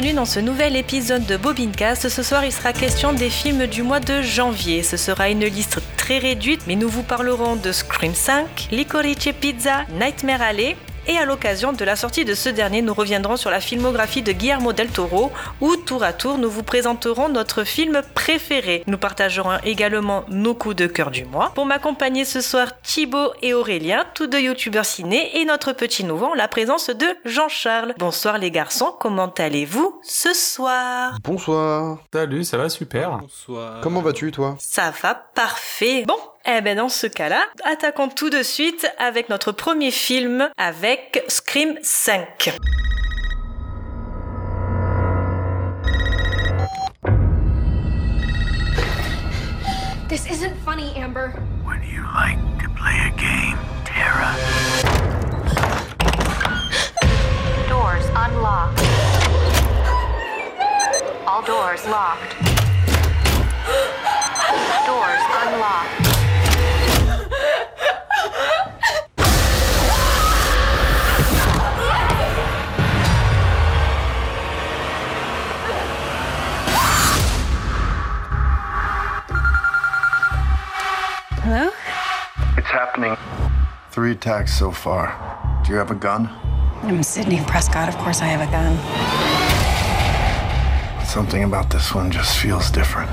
Bienvenue dans ce nouvel épisode de Bobincast. Ce soir, il sera question des films du mois de janvier. Ce sera une liste très réduite, mais nous vous parlerons de Scream 5, Licorice Pizza, Nightmare Alley, et à l'occasion de la sortie de ce dernier, nous reviendrons sur la filmographie de Guillermo del Toro, où tour à tour nous vous présenterons notre film préféré. Nous partagerons également nos coups de cœur du mois. Pour m'accompagner ce soir, Thibaut et Aurélien, tous deux youtubeurs ciné, et notre petit nouveau, la présence de Jean-Charles. Bonsoir les garçons, comment allez-vous ce soir? Bonsoir. Salut, ça va super. Bonsoir. Comment vas-tu toi? Ça va parfait. Bon, eh ben dans ce cas-là, attaquons tout de suite avec notre premier film avec Scream 5. This isn't funny, Amber. Would you like to play a game, Tara? Doors unlocked. All doors locked. Doors unlocked. Hello? It's happening. Three attacks so far. Do you have a gun? I'm Sydney Prescott. Of course I have a gun. Something about this one just feels different.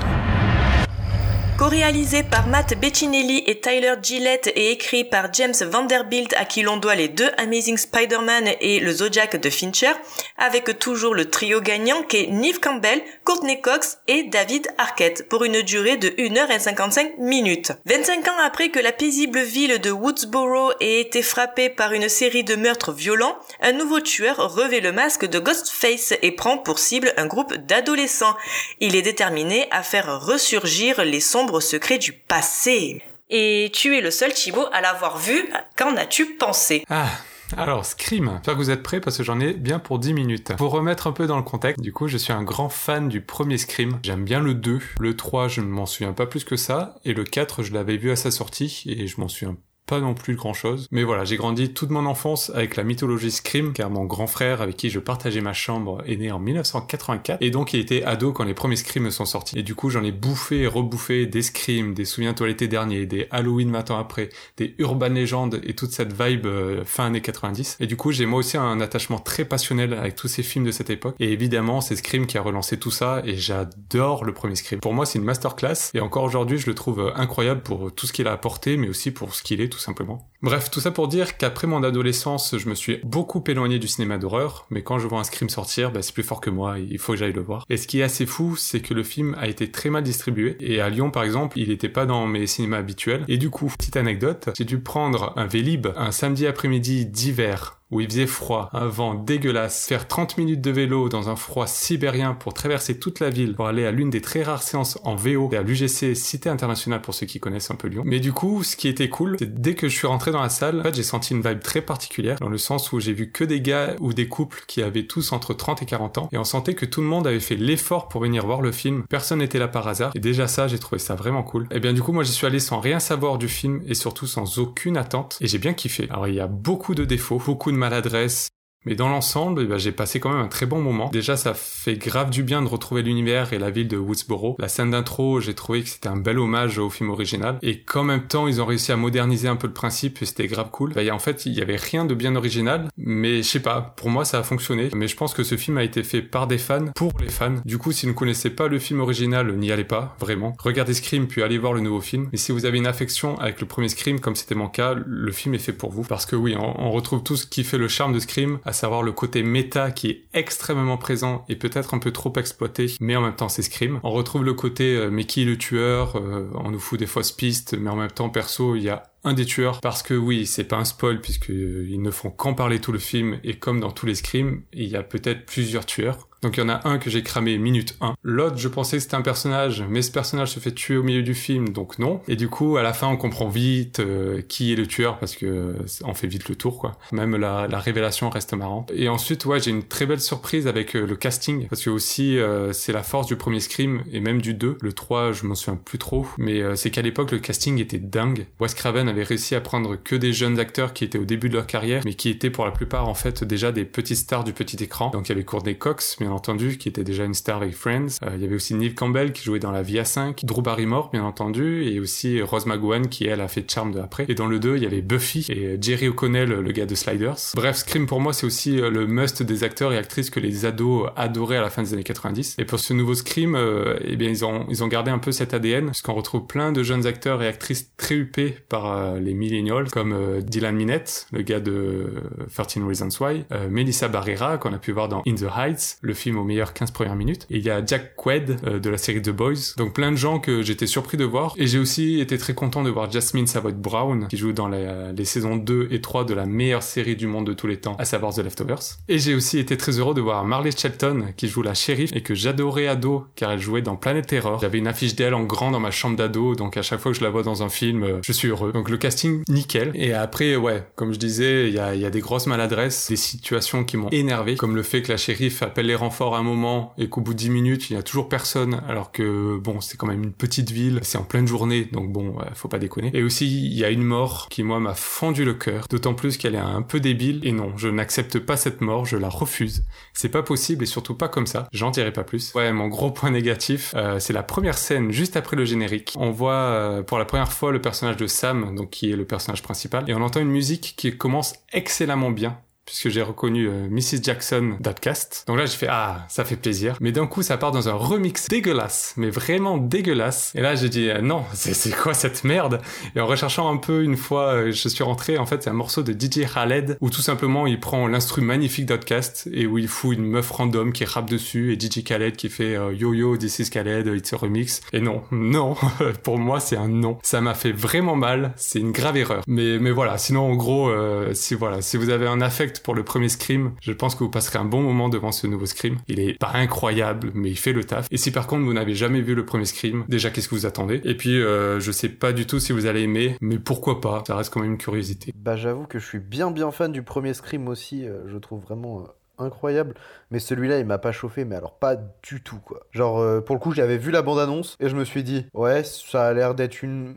Co-réalisé par Matt Bettinelli et Tyler Gillette et écrit par James Vanderbilt à qui l'on doit les deux Amazing Spider-Man et le Zodiac de Fincher, avec toujours le trio gagnant qu'est Neve Campbell, Courtney Cox et David Arquette pour une durée de 1h55 minutes. 25 ans après que la paisible ville de Woodsboro ait été frappée par une série de meurtres violents, un nouveau tueur revêt le masque de Ghostface et prend pour cible un groupe d'adolescents. Il est déterminé à faire ressurgir les sombres secrets du passé. Et tu es le seul Thibaut à l'avoir vu. Qu'en as-tu pensé? Ah, alors Scream, j'espère que vous êtes prêts? Parce que j'en ai bien pour 10 minutes. Pour remettre un peu dans le contexte, du coup je suis un grand fan du premier Scream. J'aime bien le 2, le 3 je ne m'en souviens pas plus que ça, et le 4 je l'avais vu à sa sortie et je m'en souviens pas non plus grand chose. Mais voilà, j'ai grandi toute mon enfance avec la mythologie Scream, car mon grand frère avec qui je partageais ma chambre est né en 1984, et donc il était ado quand les premiers Scream sont sortis. Et du coup, j'en ai bouffé et rebouffé des Scream, des Souviens-toi l'été dernier, des Halloween 20 ans après, des Urban Legends et toute cette vibe euh, fin années 90. Et du coup, j'ai moi aussi un attachement très passionnel avec tous ces films de cette époque. Et évidemment, c'est Scream qui a relancé tout ça, et j'adore le premier Scream. Pour moi, c'est une masterclass, et encore aujourd'hui, je le trouve euh, incroyable pour tout ce qu'il a apporté, mais aussi pour ce qu'il est simplement. Bref, tout ça pour dire qu'après mon adolescence, je me suis beaucoup éloigné du cinéma d'horreur, mais quand je vois un Scream sortir, bah, c'est plus fort que moi, il faut que j'aille le voir. Et ce qui est assez fou, c'est que le film a été très mal distribué, et à Lyon par exemple, il était pas dans mes cinémas habituels, et du coup, petite anecdote, j'ai dû prendre un Vélib un samedi après-midi d'hiver où il faisait froid, un vent dégueulasse, faire 30 minutes de vélo dans un froid sibérien pour traverser toute la ville pour aller à l'une des très rares séances en VO à l'UGC Cité Internationale pour ceux qui connaissent un peu Lyon. Mais du coup, ce qui était cool, c'est dès que je suis rentré dans la salle, en fait, j'ai senti une vibe très particulière dans le sens où j'ai vu que des gars ou des couples qui avaient tous entre 30 et 40 ans et on sentait que tout le monde avait fait l'effort pour venir voir le film. Personne n'était là par hasard et déjà ça, j'ai trouvé ça vraiment cool. Et bien du coup, moi j'y suis allé sans rien savoir du film et surtout sans aucune attente et j'ai bien kiffé. Alors il y a beaucoup de défauts, beaucoup de maladresse, mais dans l'ensemble, eh ben, j'ai passé quand même un très bon moment. Déjà, ça fait grave du bien de retrouver l'univers et la ville de Woodsboro. La scène d'intro, j'ai trouvé que c'était un bel hommage au film original. Et qu'en même temps, ils ont réussi à moderniser un peu le principe et c'était grave cool. Ben, en fait, il y avait rien de bien original, mais je sais pas, pour moi, ça a fonctionné. Mais je pense que ce film a été fait par des fans, pour les fans. Du coup, si vous ne connaissez pas le film original, n'y allez pas, vraiment. Regardez Scream, puis allez voir le nouveau film. Et si vous avez une affection avec le premier Scream, comme c'était mon cas, le film est fait pour vous. Parce que oui, on, retrouve tout ce qui fait le charme de Scream, savoir le côté méta qui est extrêmement présent et peut-être un peu trop exploité, mais en même temps c'est Scream. On retrouve le côté euh, mais qui est le tueur, euh, on nous fout des fausses pistes, mais en même temps perso il y a un des tueurs parce que oui c'est pas un spoil puisque euh, ils ne font qu'en parler tout le film et comme dans tous les Scream il y a peut-être plusieurs tueurs Donc il y en a un que j'ai cramé minute 1. L'autre, je pensais que c'était un personnage, mais ce personnage se fait tuer au milieu du film, donc non. Et du coup, à la fin, on comprend vite euh, qui est le tueur parce que euh, on fait vite le tour, quoi. Même la, la révélation reste marrante. Et ensuite, ouais, j'ai une très belle surprise avec euh, le casting parce que aussi c'est la force du premier Scream et même du 2. Le 3, je m'en souviens plus trop, mais c'est qu'à l'époque le casting était dingue. Wes Craven avait réussi à prendre que des jeunes acteurs qui étaient au début de leur carrière, mais qui étaient pour la plupart en fait déjà des petites stars du petit écran. Donc il y avait Courtney Cox, bien entendu, qui était déjà une star avec Friends. Euh, il y avait aussi Neve Campbell qui jouait dans la Via 5, Drew Barrymore, bien entendu, et aussi Rose McGowan qui elle a fait Charm de après. Et dans le 2, il y avait Buffy et Jerry O'Connell, le gars de Sliders. Bref, Scream pour moi c'est aussi euh, le must des acteurs et actrices que les ados adoraient à la fin des années 90. Et pour ce nouveau Scream, euh, eh bien ils ont ils ont gardé un peu cet ADN, puisqu'on retrouve plein de jeunes acteurs et actrices très huppés par les millennials, comme Dylan Minette, le gars de euh, 13 Reasons Why, Melissa Barrera qu'on a pu voir dans In the Heights, le film aux meilleures 15 premières minutes, et il y a Jack Quaid euh, de la série The Boys. Donc plein de gens que j'étais surpris de voir, et j'ai aussi été très content de voir Jasmine Savoy Brown qui joue dans euh, les saisons 2 et 3 de la meilleure série du monde de tous les temps, à savoir The Leftovers. Et j'ai aussi été très heureux de voir Marley Shelton qui joue la shérif et que j'adorais ado car elle jouait dans Planet Terror. J'avais une affiche d'elle en grand dans ma chambre d'ado, donc à chaque fois que je la vois dans un film, euh, je suis heureux. Donc le casting, nickel. Et après, ouais, comme je disais, il y a, y a des grosses maladresses, des situations qui m'ont énervé, comme le fait que la shérif appelle les renforts à un moment et qu'au bout de 10 minutes, il y a toujours personne, alors que bon, c'est quand même une petite ville, c'est en pleine journée, donc bon, ouais, faut pas déconner. Et aussi, il y a une mort qui, moi, m'a fendu le cœur, d'autant plus qu'elle est un peu débile, et non, je n'accepte pas cette mort, je la refuse. C'est pas possible, et surtout pas comme ça, j'en dirai pas plus. Ouais, mon gros point négatif, euh, c'est la première scène, juste après le générique. On voit euh, pour la première fois le personnage de Sam, donc qui est le personnage principal, et on entend une musique qui commence excellemment bien puisque j'ai reconnu euh, Mrs. Jackson d'Outcast. Donc là, j'ai fait ah, ça fait plaisir. Mais d'un coup, ça part dans un remix dégueulasse, mais vraiment dégueulasse. Et là, j'ai dit euh, non, c'est quoi cette merde? Et en recherchant un peu une fois, euh, je suis rentré. En fait, c'est un morceau de DJ Khaled où tout simplement il prend l'instru magnifique d'Outcast et où il fout une meuf random qui rappe dessus et DJ Khaled qui fait yo yo, this is Khaled, it's a remix. Et non, non, pour moi, c'est un non. Ça m'a fait vraiment mal. C'est une grave erreur. Mais mais voilà. Sinon, en gros, si voilà, si vous avez un affect pour le premier Scream, je pense que vous passerez un bon moment devant ce nouveau Scream. Il est pas incroyable, mais il fait le taf. Et si par contre vous n'avez jamais vu le premier Scream, déjà qu'est-ce que vous attendez? Et puis euh, je sais pas du tout si vous allez aimer, mais pourquoi pas? Ça reste quand même une curiosité. Bah j'avoue que je suis bien bien fan du premier Scream aussi, euh, je trouve vraiment euh, incroyable. Mais celui-là il m'a pas chauffé, mais alors pas du tout quoi. Genre pour le coup j'avais vu la bande-annonce et je me suis dit ouais ça a l'air d'être une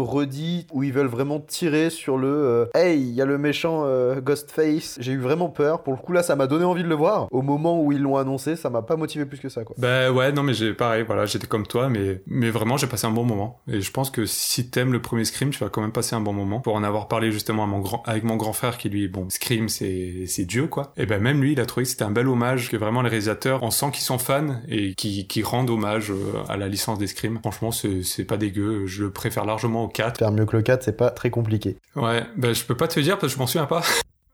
redit où ils veulent vraiment tirer sur le euh, hey il y a le méchant euh, Ghostface j'ai eu vraiment peur pour le coup là ça m'a donné envie de le voir au moment où ils l'ont annoncé ça m'a pas motivé plus que ça quoi Bah ouais, non mais j'ai pareil, voilà, j'étais comme toi, mais mais vraiment j'ai passé un bon moment. Et je pense que si t'aimes le premier Scream, tu vas quand même passer un bon moment. Pour en avoir parlé justement avec mon grand frère qui lui, bon, Scream c'est c'est Dieu quoi. Et ben même lui, il a trouvé que c'était un bel hommage, que vraiment les réalisateurs, on sent qu'ils sont fans et qui qui rendent hommage euh, à la licence des Scream. Franchement, c'est c'est pas dégueu. Je le préfère largement au 4. faire mieux que le 4 c'est pas très compliqué Ouais, ben je peux pas te dire parce que je m'en souviens pas.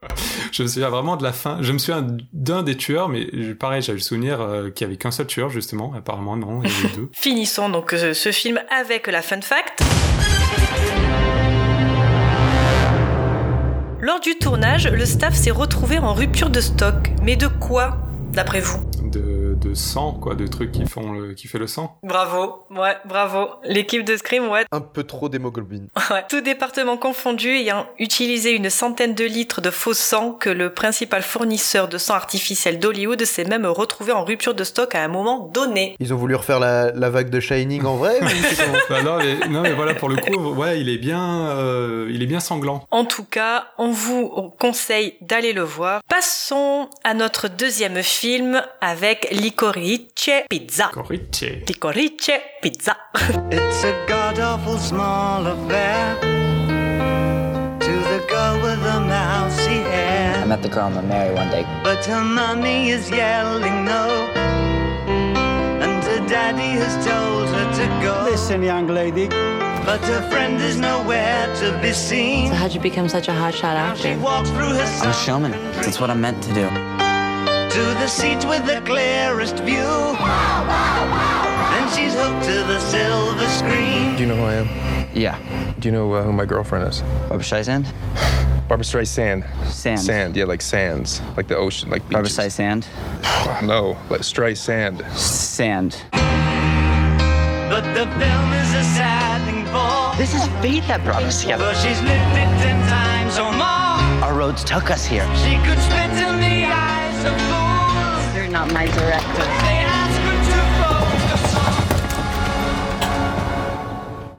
je me souviens vraiment de la fin. Je me souviens d'un des tueurs, mais je- pareil, j'avais le souvenir euh, qu'il y avait qu'un seul tueur justement. Apparemment non, il y en avait deux. Finissons donc euh, ce film avec la fun fact. Lors du tournage, le staff s'est retrouvé en rupture de stock. Mais de quoi, d'après vous? De, de sang, quoi, de trucs qui font le, qui fait le sang. Bravo, ouais, bravo. L'équipe de Scream, ouais, un peu trop d'hémoglobine ouais. Tout département confondu, ayant utilisé une centaine de litres de faux sang que le principal fournisseur de sang artificiel d'Hollywood s'est même retrouvé en rupture de stock à un moment donné. ils ont voulu refaire la, la vague de Shining en vrai Bah non, mais, non, mais voilà, pour le coup, ouais, il est bien, euh, il est bien sanglant. En tout cas, on vous conseille d'aller le voir. Passons à notre deuxième film avec Licorice Pizza. Corice. Licorice Pizza. It's a god awful small affair to the girl with the mousy I met the girl I'm gonna marry one day. But her mommy is yelling no, and her daddy has told her to go. Listen, young lady. But her friend is nowhere to be seen. So how'd you become such a hotshot Now actor? walks through her I'm a showman. That's what I'm meant to do. To the seats with the clearest view. Then she's hooked to the silver screen. Do you know who I am? Yeah. Do you know uh, who my girlfriend is? Barbara Streisand? Barbara Streisand. Sand. Sand, yeah, like sands, like the ocean, like Barbara beaches. Streisand. No, like Streisand. Sand. But the film is a sad thing for. This is fate that brought us together. But she's lived it ten times or more. Our roads took us here. She could spit in the eyes they're not my director.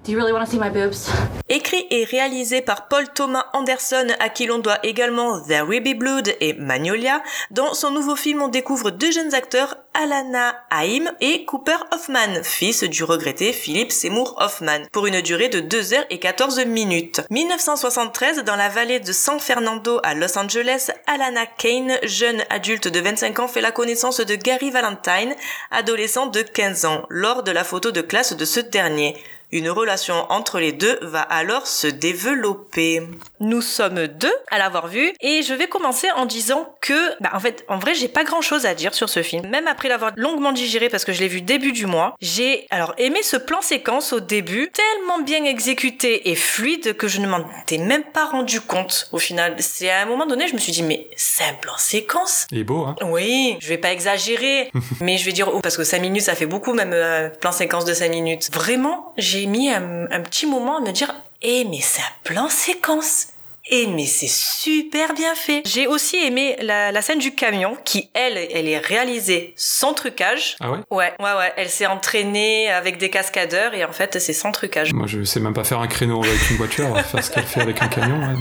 You really want to see my boobs? Écrit et réalisé par Paul Thomas Anderson, à qui l'on doit également There Will Blood et Magnolia, dans son nouveau film on découvre deux jeunes acteurs, Alana Haim et Cooper Hoffman, fils du regretté Philip Seymour Hoffman, pour une durée de 2 heures et 14 minutes. 1973, dans la vallée de San Fernando à Los Angeles, Alana Kane, jeune adulte de 25 ans, fait la connaissance de Gary Valentine, adolescent de 15 ans, lors de la photo de classe de ce dernier. Une relation entre les deux va alors se développer. Nous sommes deux à l'avoir vu et je vais commencer en disant que, bah, en fait, en vrai, j'ai pas grand chose à dire sur ce film. Même après l'avoir longuement digéré parce que je l'ai vu début du mois, j'ai alors aimé ce plan séquence au début, tellement bien exécuté et fluide que je ne m'en étais même pas rendu compte au final. C'est à un moment donné, je me suis dit, mais c'est un plan séquence Il est beau, hein oui, je vais pas exagérer, mais je vais dire oh, parce que 5 minutes ça fait beaucoup même euh, plan séquence de 5 minutes. Vraiment, j'ai mis un, un petit moment à me dire "Eh mais c'est un plan séquence." Et mais c'est super bien fait. J'ai aussi aimé la, la scène du camion qui elle elle est réalisée sans trucage. Ah ouais? Ouais, ouais ouais, elle s'est entraînée avec des cascadeurs et en fait c'est sans trucage. Moi, je sais même pas faire un créneau avec une voiture, on va faire ce qu'elle fait avec un camion. ouais.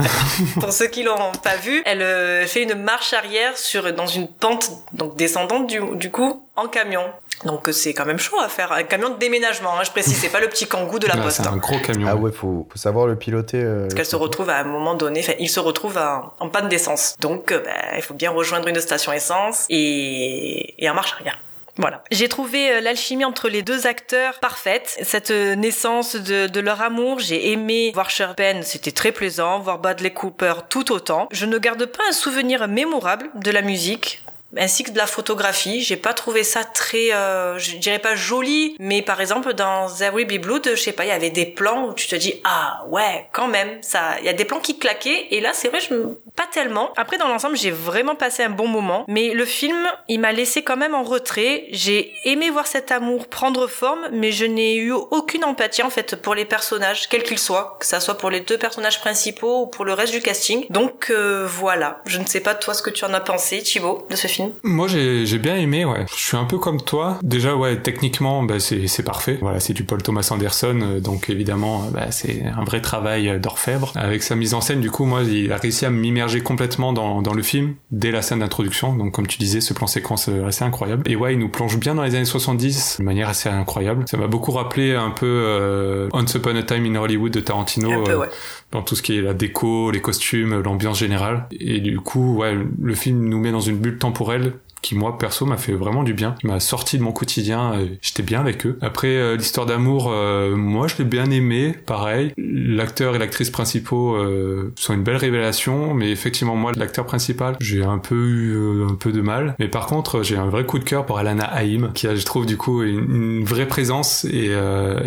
Pour ceux qui l'ont pas vu, elle euh, fait une marche arrière sur dans une pente donc descendante du, du coup en camion. Donc euh, c'est quand même chaud à faire un camion de déménagement. Hein, je précise, c'est pas le petit kangou de la Là, poste. c'est un hein. gros camion. Ah ouais, faut, faut savoir le piloter. euh, Parce qu'elle se retrouve à un moment donné, enfin, il se retrouve à- en panne d'essence. Donc, euh, bah, il faut bien rejoindre une station essence et, et en marche arrière. Voilà. J'ai trouvé euh, l'alchimie entre les deux acteurs parfaite. Cette euh, naissance de, de leur amour, j'ai aimé voir Sherpen, c'était très plaisant. Voir Bradley Cooper tout autant. Je ne garde pas un souvenir mémorable de la musique ainsi que de la photographie. J'ai pas trouvé ça très, euh, je dirais pas joli, mais par exemple dans There Will Be Blood, je sais pas, il y avait des plans où tu te dis ah ouais quand même ça, il y a des plans qui claquaient et là c'est vrai je pas tellement. Après dans l'ensemble j'ai vraiment passé un bon moment, mais le film il m'a laissé quand même en retrait. J'ai aimé voir cet amour prendre forme, mais je n'ai eu aucune empathie en fait pour les personnages, quels qu'ils soient, que ça soit pour les deux personnages principaux ou pour le reste du casting. Donc euh, voilà, je ne sais pas toi ce que tu en as pensé Thibaut de ce film. Moi, j'ai bien aimé, ouais. Je suis un peu comme toi. Déjà, ouais, techniquement, bah, c'est parfait. Voilà, c'est du Paul Thomas Anderson, euh, donc évidemment, euh, bah, c'est un vrai travail euh, d'orfèvre. Avec sa mise en scène, du coup, moi, il a réussi à m'immerger complètement dans, dans le film dès la scène d'introduction. Donc, comme tu disais, ce plan séquence assez incroyable. Et ouais, il nous plonge bien dans les années 70 de manière assez incroyable. Ça m'a beaucoup rappelé un peu euh, Once Upon a Time in Hollywood de Tarantino. Un peu, ouais. Dans tout ce qui est la déco, les costumes, l'ambiance générale. Et du coup, ouais, le film nous met dans une bulle temporelle qui moi perso m'a fait vraiment du bien, m'a sorti de mon quotidien, j'étais bien avec eux. Après euh, l'histoire d'amour, euh, moi je l'ai bien aimé, pareil. L'acteur et l'actrice principaux euh, sont une belle révélation, mais effectivement moi l'acteur principal, j'ai un peu eu un peu de mal. Mais par contre, j'ai un vrai coup de cœur pour Alana Haim, qui a je trouve du coup une, vraie présence et,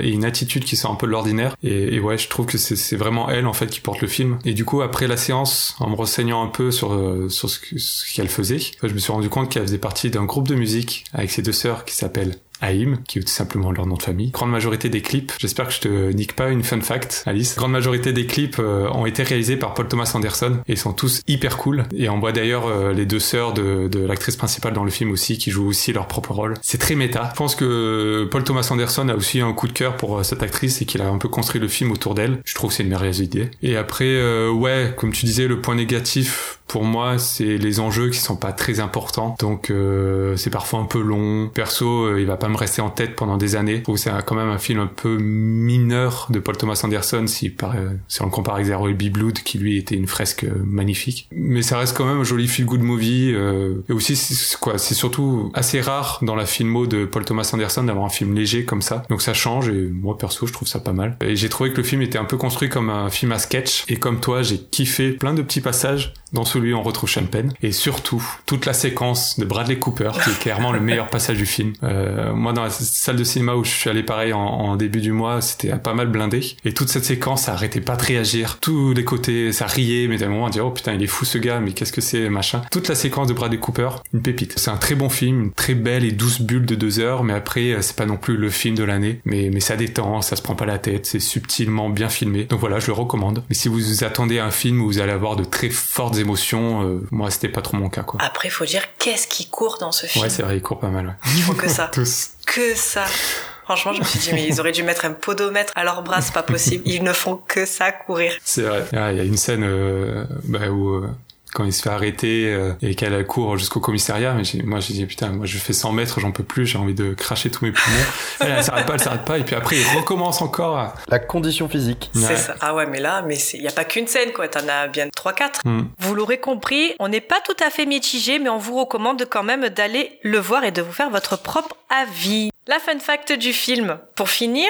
une attitude qui sort un peu de l'ordinaire. Et, ouais, je trouve que c'est vraiment elle en fait qui porte le film. Et du coup après la séance, en me renseignant un peu sur sur ce qu'elle faisait, je me suis rendu compte qu'elle faisait partie d'un groupe de musique avec ses deux sœurs qui s'appelle Haïm, qui est tout simplement leur nom de famille. Grande majorité des clips, j'espère que je te nique pas une fun fact, Alice. Grande majorité des clips euh, ont été réalisés par Paul Thomas Anderson et sont tous hyper cool. Et on voit d'ailleurs euh, les deux sœurs de, l'actrice principale dans le film aussi, qui jouent aussi leur propre rôle. C'est très méta. Je pense que Paul Thomas Anderson a aussi un coup de cœur pour euh, cette actrice et qu'il a un peu construit le film autour d'elle. Je trouve que c'est une merveilleuse idée. Et après, ouais, comme tu disais, le point négatif pour moi, c'est les enjeux qui sont pas très importants. Donc euh, c'est parfois un peu long. Perso, euh, il va pas me rester en tête pendant des années. Je c'est quand même un film un peu mineur de Paul Thomas Anderson si, par, euh, si on le compare avec Zero Be Blood qui lui était une fresque euh, magnifique. Mais ça reste quand même un joli feel good movie. euh, et aussi c'est quoi, c'est surtout assez rare dans la filmo de Paul Thomas Anderson d'avoir un film léger comme ça. Donc ça change et moi perso je trouve ça pas mal. Et j'ai trouvé que le film était un peu construit comme un film à sketch. Et comme toi j'ai kiffé plein de petits passages dans ce lui, on retrouve Sean Penn. Et surtout, toute la séquence de Bradley Cooper, qui est clairement le meilleur passage du film. Euh, moi, dans la salle de cinéma où je suis allé pareil en, début du mois, c'était pas mal blindé. Et toute cette séquence, ça arrêtait pas de réagir. Tous les côtés, ça riait, mais à un moment, on dit, oh putain, il est fou ce gars, mais qu'est-ce que c'est, machin. Toute la séquence de Bradley Cooper, une pépite. C'est un très bon film, une très belle et douce bulle de deux heures, mais après, euh, c'est pas non plus le film de l'année. Mais, mais ça détend, ça se prend pas la tête, c'est subtilement bien filmé. Donc voilà, je le recommande. Mais si vous attendez un film où vous allez avoir de très fortes émotions, euh, moi, c'était pas trop mon cas, quoi. Après, faut dire qu'est-ce qui court dans ce film? Ouais, c'est vrai, il court pas mal, ouais. Ils font que ça. Tous. que ça. Franchement, je me suis dit, mais ils auraient dû mettre un podomètre à leurs bras, c'est pas possible. Ils ne font que ça courir. C'est vrai. Ah, Il y a une scène euh, bah, où euh, quand il se fait arrêter euh, et qu'elle court jusqu'au commissariat, mais moi j'ai dit putain, moi je fais 100 mètres, j'en peux plus, j'ai envie de cracher tous mes poumons. elle, elle s'arrête pas, elle s'arrête pas, et puis après il recommence encore. à- La condition physique. C'est Ouais. ça. Ah ouais, mais là, mais il y a pas qu'une scène, quoi. T'en as bien 3-4. Hmm. Vous l'aurez compris, on n'est pas tout à fait mitigé, mais on vous recommande quand même d'aller le voir et de vous faire votre propre avis. La fun fact du film, pour finir.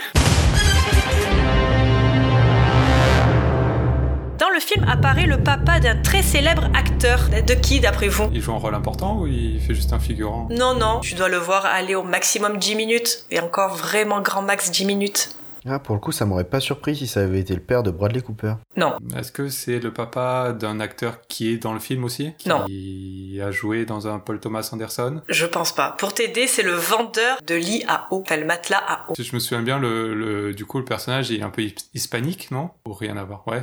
Le film apparaît le papa d'un très célèbre acteur. De qui, d'après vous? Il joue un rôle important ou il fait juste un figurant? Non, non, tu dois le voir aller au maximum 10 minutes. Et encore vraiment grand max 10 minutes. Ah, pour le coup, ça m'aurait pas surpris si ça avait été le père de Bradley Cooper. Non. Est-ce que c'est le papa d'un acteur qui est dans le film aussi? Non. Qui a joué dans un Paul Thomas Anderson? Je pense pas. Pour t'aider, c'est le vendeur de lit à eau. Enfin, le matelas à eau. Si je me souviens bien, le, le- du coup le personnage il est un peu his- hispanique, non? Ou rien à voir Ouais.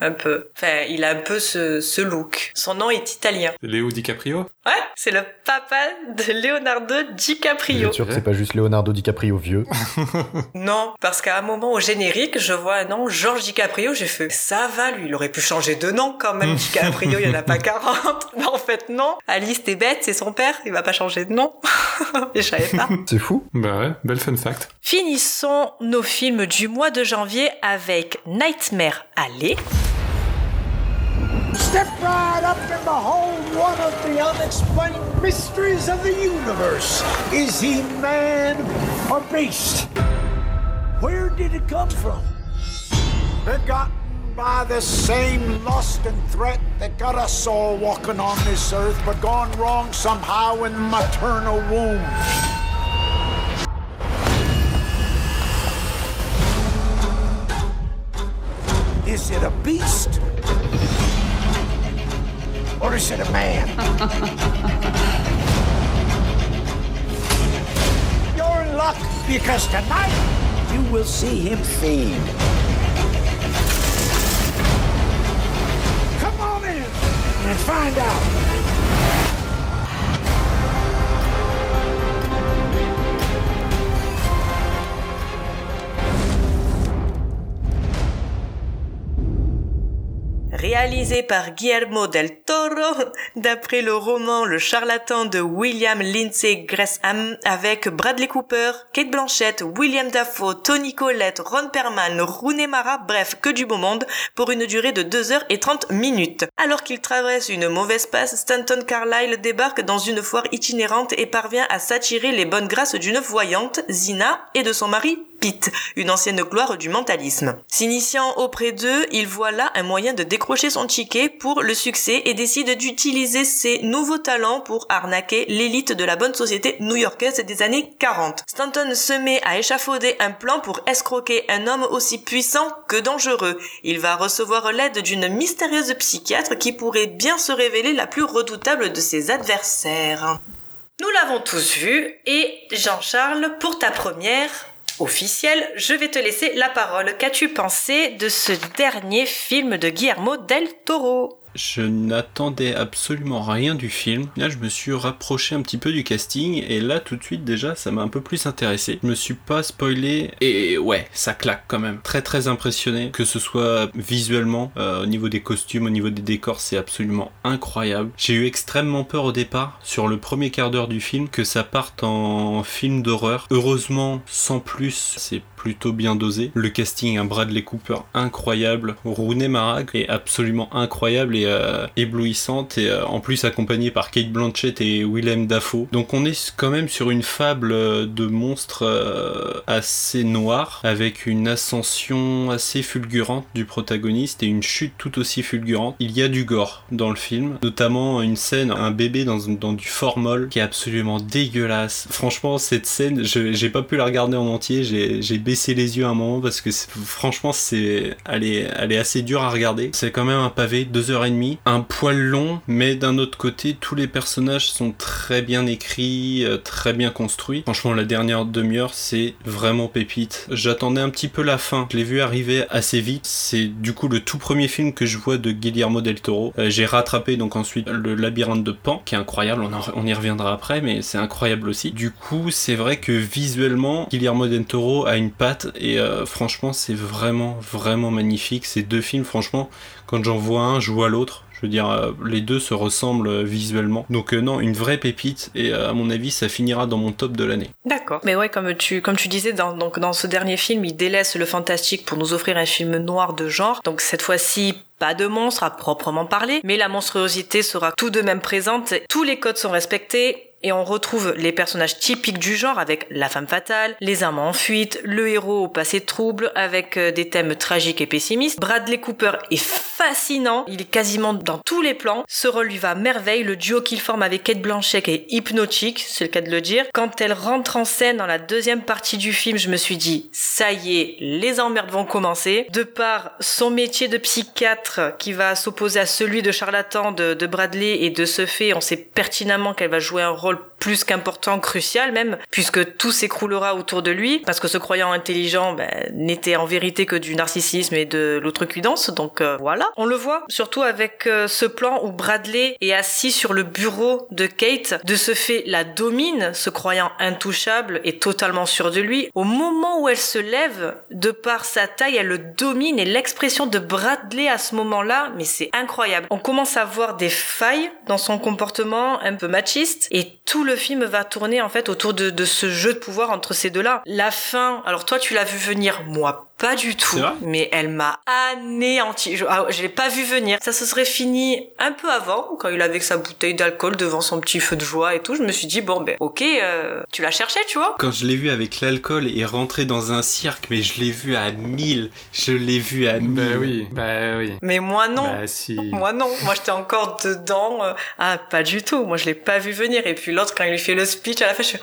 Un peu. Enfin, il a un peu ce, ce look. Son nom est italien. Léo DiCaprio Ouais, c'est le papa de Leonardo DiCaprio. êtes sûr que c'est pas juste Leonardo DiCaprio vieux Non, parce qu'à un moment au générique, je vois un nom, Georges DiCaprio, j'ai fait, ça va, lui, il aurait pu changer de nom quand même, DiCaprio, il y en a pas 40. Mais en fait, non. Alice, t'es bête, c'est son père, il va pas changer de nom. Et je savais pas. C'est fou. Bah ouais, belle fun fact. Finissons nos films du mois de janvier avec Nightmare Alley. Step right up and behold one of the unexplained mysteries of the universe. Is he man or beast? Where did it come from? Begotten by the same lust and threat that got us all walking on this earth, but gone wrong somehow in maternal womb. Is it a beast? Or is it a man? You're in luck because tonight you will see him feed. Come on in and find out. Réalisé par Guillermo del D'après le roman Le charlatan de William Lindsay Gresham, avec Bradley Cooper, Kate Blanchett, William Dafoe, Tony Collette, Ron Perlman, Rooney Mara, bref, que du beau monde, pour une durée de 2 heures et 30 minutes. Alors qu'il traverse une mauvaise passe, Stanton Carlyle débarque dans une foire itinérante et parvient à s'attirer les bonnes grâces d'une voyante, Zina, et de son mari, Pete, une ancienne gloire du mentalisme. S'initiant auprès d'eux, il voit là un moyen de décrocher son ticket pour le succès et décide d'utiliser ses nouveaux talents pour arnaquer l'élite de la bonne société new-yorkaise des années 40. Stanton se met à échafauder un plan pour escroquer un homme aussi puissant que dangereux. Il va recevoir l'aide d'une mystérieuse psychiatre qui pourrait bien se révéler la plus redoutable de ses adversaires. Nous l'avons tous vu et Jean-Charles, pour ta première officielle, je vais te laisser la parole. Qu'as-tu pensé de ce dernier film de Guillermo del Toro? Je n'attendais absolument rien du film. Là, je me suis rapproché un petit peu du casting et là, tout de suite, déjà, ça m'a un peu plus intéressé. Je me suis pas spoilé et ouais, ça claque quand même. Très très impressionné, que ce soit visuellement, euh, au niveau des costumes, au niveau des décors, c'est absolument incroyable. J'ai eu extrêmement peur au départ, sur le premier quart d'heure du film, que ça parte en film d'horreur. Heureusement, sans plus, c'est plutôt bien dosé. Le casting, un Bradley Cooper incroyable, Rooney Mara est absolument incroyable et euh, éblouissante et euh, en plus accompagné par Kate Blanchett et Willem Dafoe. Donc on est quand même sur une fable euh, de monstre euh, assez noir avec une ascension assez fulgurante du protagoniste et une chute tout aussi fulgurante. Il y a du gore dans le film, notamment une scène, un bébé dans, dans du formol qui est absolument dégueulasse. Franchement, cette scène, j'ai pas pu la regarder en entier, j'ai baissé les yeux un moment parce que franchement, c'est, elle est, elle est assez dure à regarder. C'est quand même un pavé, deux heures et demie, un poil long, mais d'un autre côté, tous les personnages sont très bien écrits, euh, très bien construits. Franchement, la dernière demi-heure, c'est vraiment pépite. J'attendais un petit peu la fin. Je l'ai vu arriver assez vite. C'est du coup le tout premier film que je vois de Guillermo del Toro. Euh, j'ai rattrapé donc ensuite le labyrinthe de Pan, qui est incroyable. On, on y reviendra après, mais c'est incroyable aussi. Du coup, c'est vrai que visuellement, Guillermo del Toro a une et euh, franchement, c'est vraiment, vraiment magnifique. Ces deux films, franchement, quand j'en vois un, je vois l'autre. Je veux dire, euh, les deux se ressemblent euh, visuellement. Donc non, une vraie pépite. Et à mon avis, ça finira dans mon top de l'année. D'accord. Mais ouais, comme tu, comme tu disais, donc, dans ce dernier film, il délaisse le fantastique pour nous offrir un film noir de genre. Donc cette fois-ci, pas de monstre à proprement parler, mais la monstruosité sera tout de même présente. Tous les codes sont respectés. Et on retrouve les personnages typiques du genre avec la femme fatale, les amants en fuite, le héros au passé trouble avec euh, des thèmes tragiques et pessimistes. Bradley Cooper est fascinant, il est quasiment dans tous les plans. Ce rôle lui va à merveille, le duo qu'il forme avec Kate Blanchett est hypnotique, c'est le cas de le dire. Quand elle rentre en scène dans la deuxième partie du film, je me suis dit, ça y est, les emmerdes vont commencer. De par son métier de psychiatre qui va s'opposer à celui de charlatan de, de Bradley et de ce fait, on sait pertinemment qu'elle va jouer un rôle plus qu'important, crucial même, puisque tout s'écroulera autour de lui, parce que ce croyant intelligent ben, n'était en vérité que du narcissisme et de l'outrecuidance, donc euh, voilà. On le voit surtout avec euh, ce plan où Bradley est assis sur le bureau de Kate, de ce fait la domine, ce croyant intouchable et totalement sûr de lui. Au moment où elle se lève, de par sa taille, elle le domine et l'expression de Bradley à ce moment-là, mais c'est incroyable. On commence à voir des failles dans son comportement un peu machiste et tout le film va tourner en fait autour de, ce jeu de pouvoir entre ces deux-là. La fin, alors toi tu l'as vu venir, moi pas du tout, C'est vrai mais elle m'a anéanti. Je, ah, je l'ai pas vu venir. Ça se serait fini un peu avant, quand il avait sa bouteille d'alcool devant son petit feu de joie et tout. Je me suis dit bon ben ok, euh, tu l'as cherché, tu vois. Quand je l'ai vu avec l'alcool et rentré dans un cirque, mais je l'ai vu à 1000. Je l'ai vu à 1000. Bah oui, bah oui. Mais moi non. Bah si. Moi non, moi j'étais encore dedans. euh, Ah pas du tout, moi je l'ai pas vu venir. Et puis l'autre quand il lui fait le speech à la fin, je suis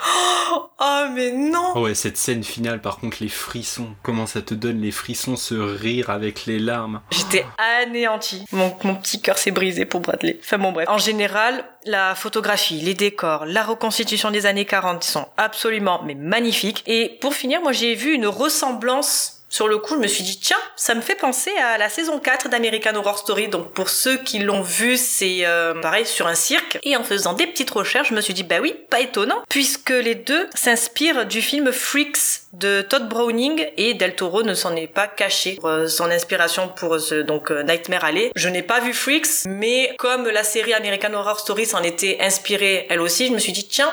oh, oh mais non. Oh ouais, cette scène finale, par contre, les frissons. Comment ça te donne les frissons, ce rire avec les larmes. J'étais anéantie. Mon, mon petit cœur s'est brisé pour Bradley. Enfin bon bref. En général, la photographie, les décors, la reconstitution des années 40 sont absolument mais magnifiques. Et pour finir, moi j'ai vu une ressemblance sur le coup, je me suis dit, tiens, ça me fait penser à la saison 4 d'American Horror Story. Donc pour ceux qui l'ont vu, c'est euh, pareil sur un cirque. Et en faisant des petites recherches, je me suis dit, bah oui, pas étonnant, puisque les deux s'inspirent du film Freaks de Todd Browning et Del Toro ne s'en est pas caché euh, son inspiration pour ce donc euh, Nightmare Alley. Je n'ai pas vu Freaks, mais comme la série American Horror Story s'en était inspirée elle aussi, je me suis dit tiens,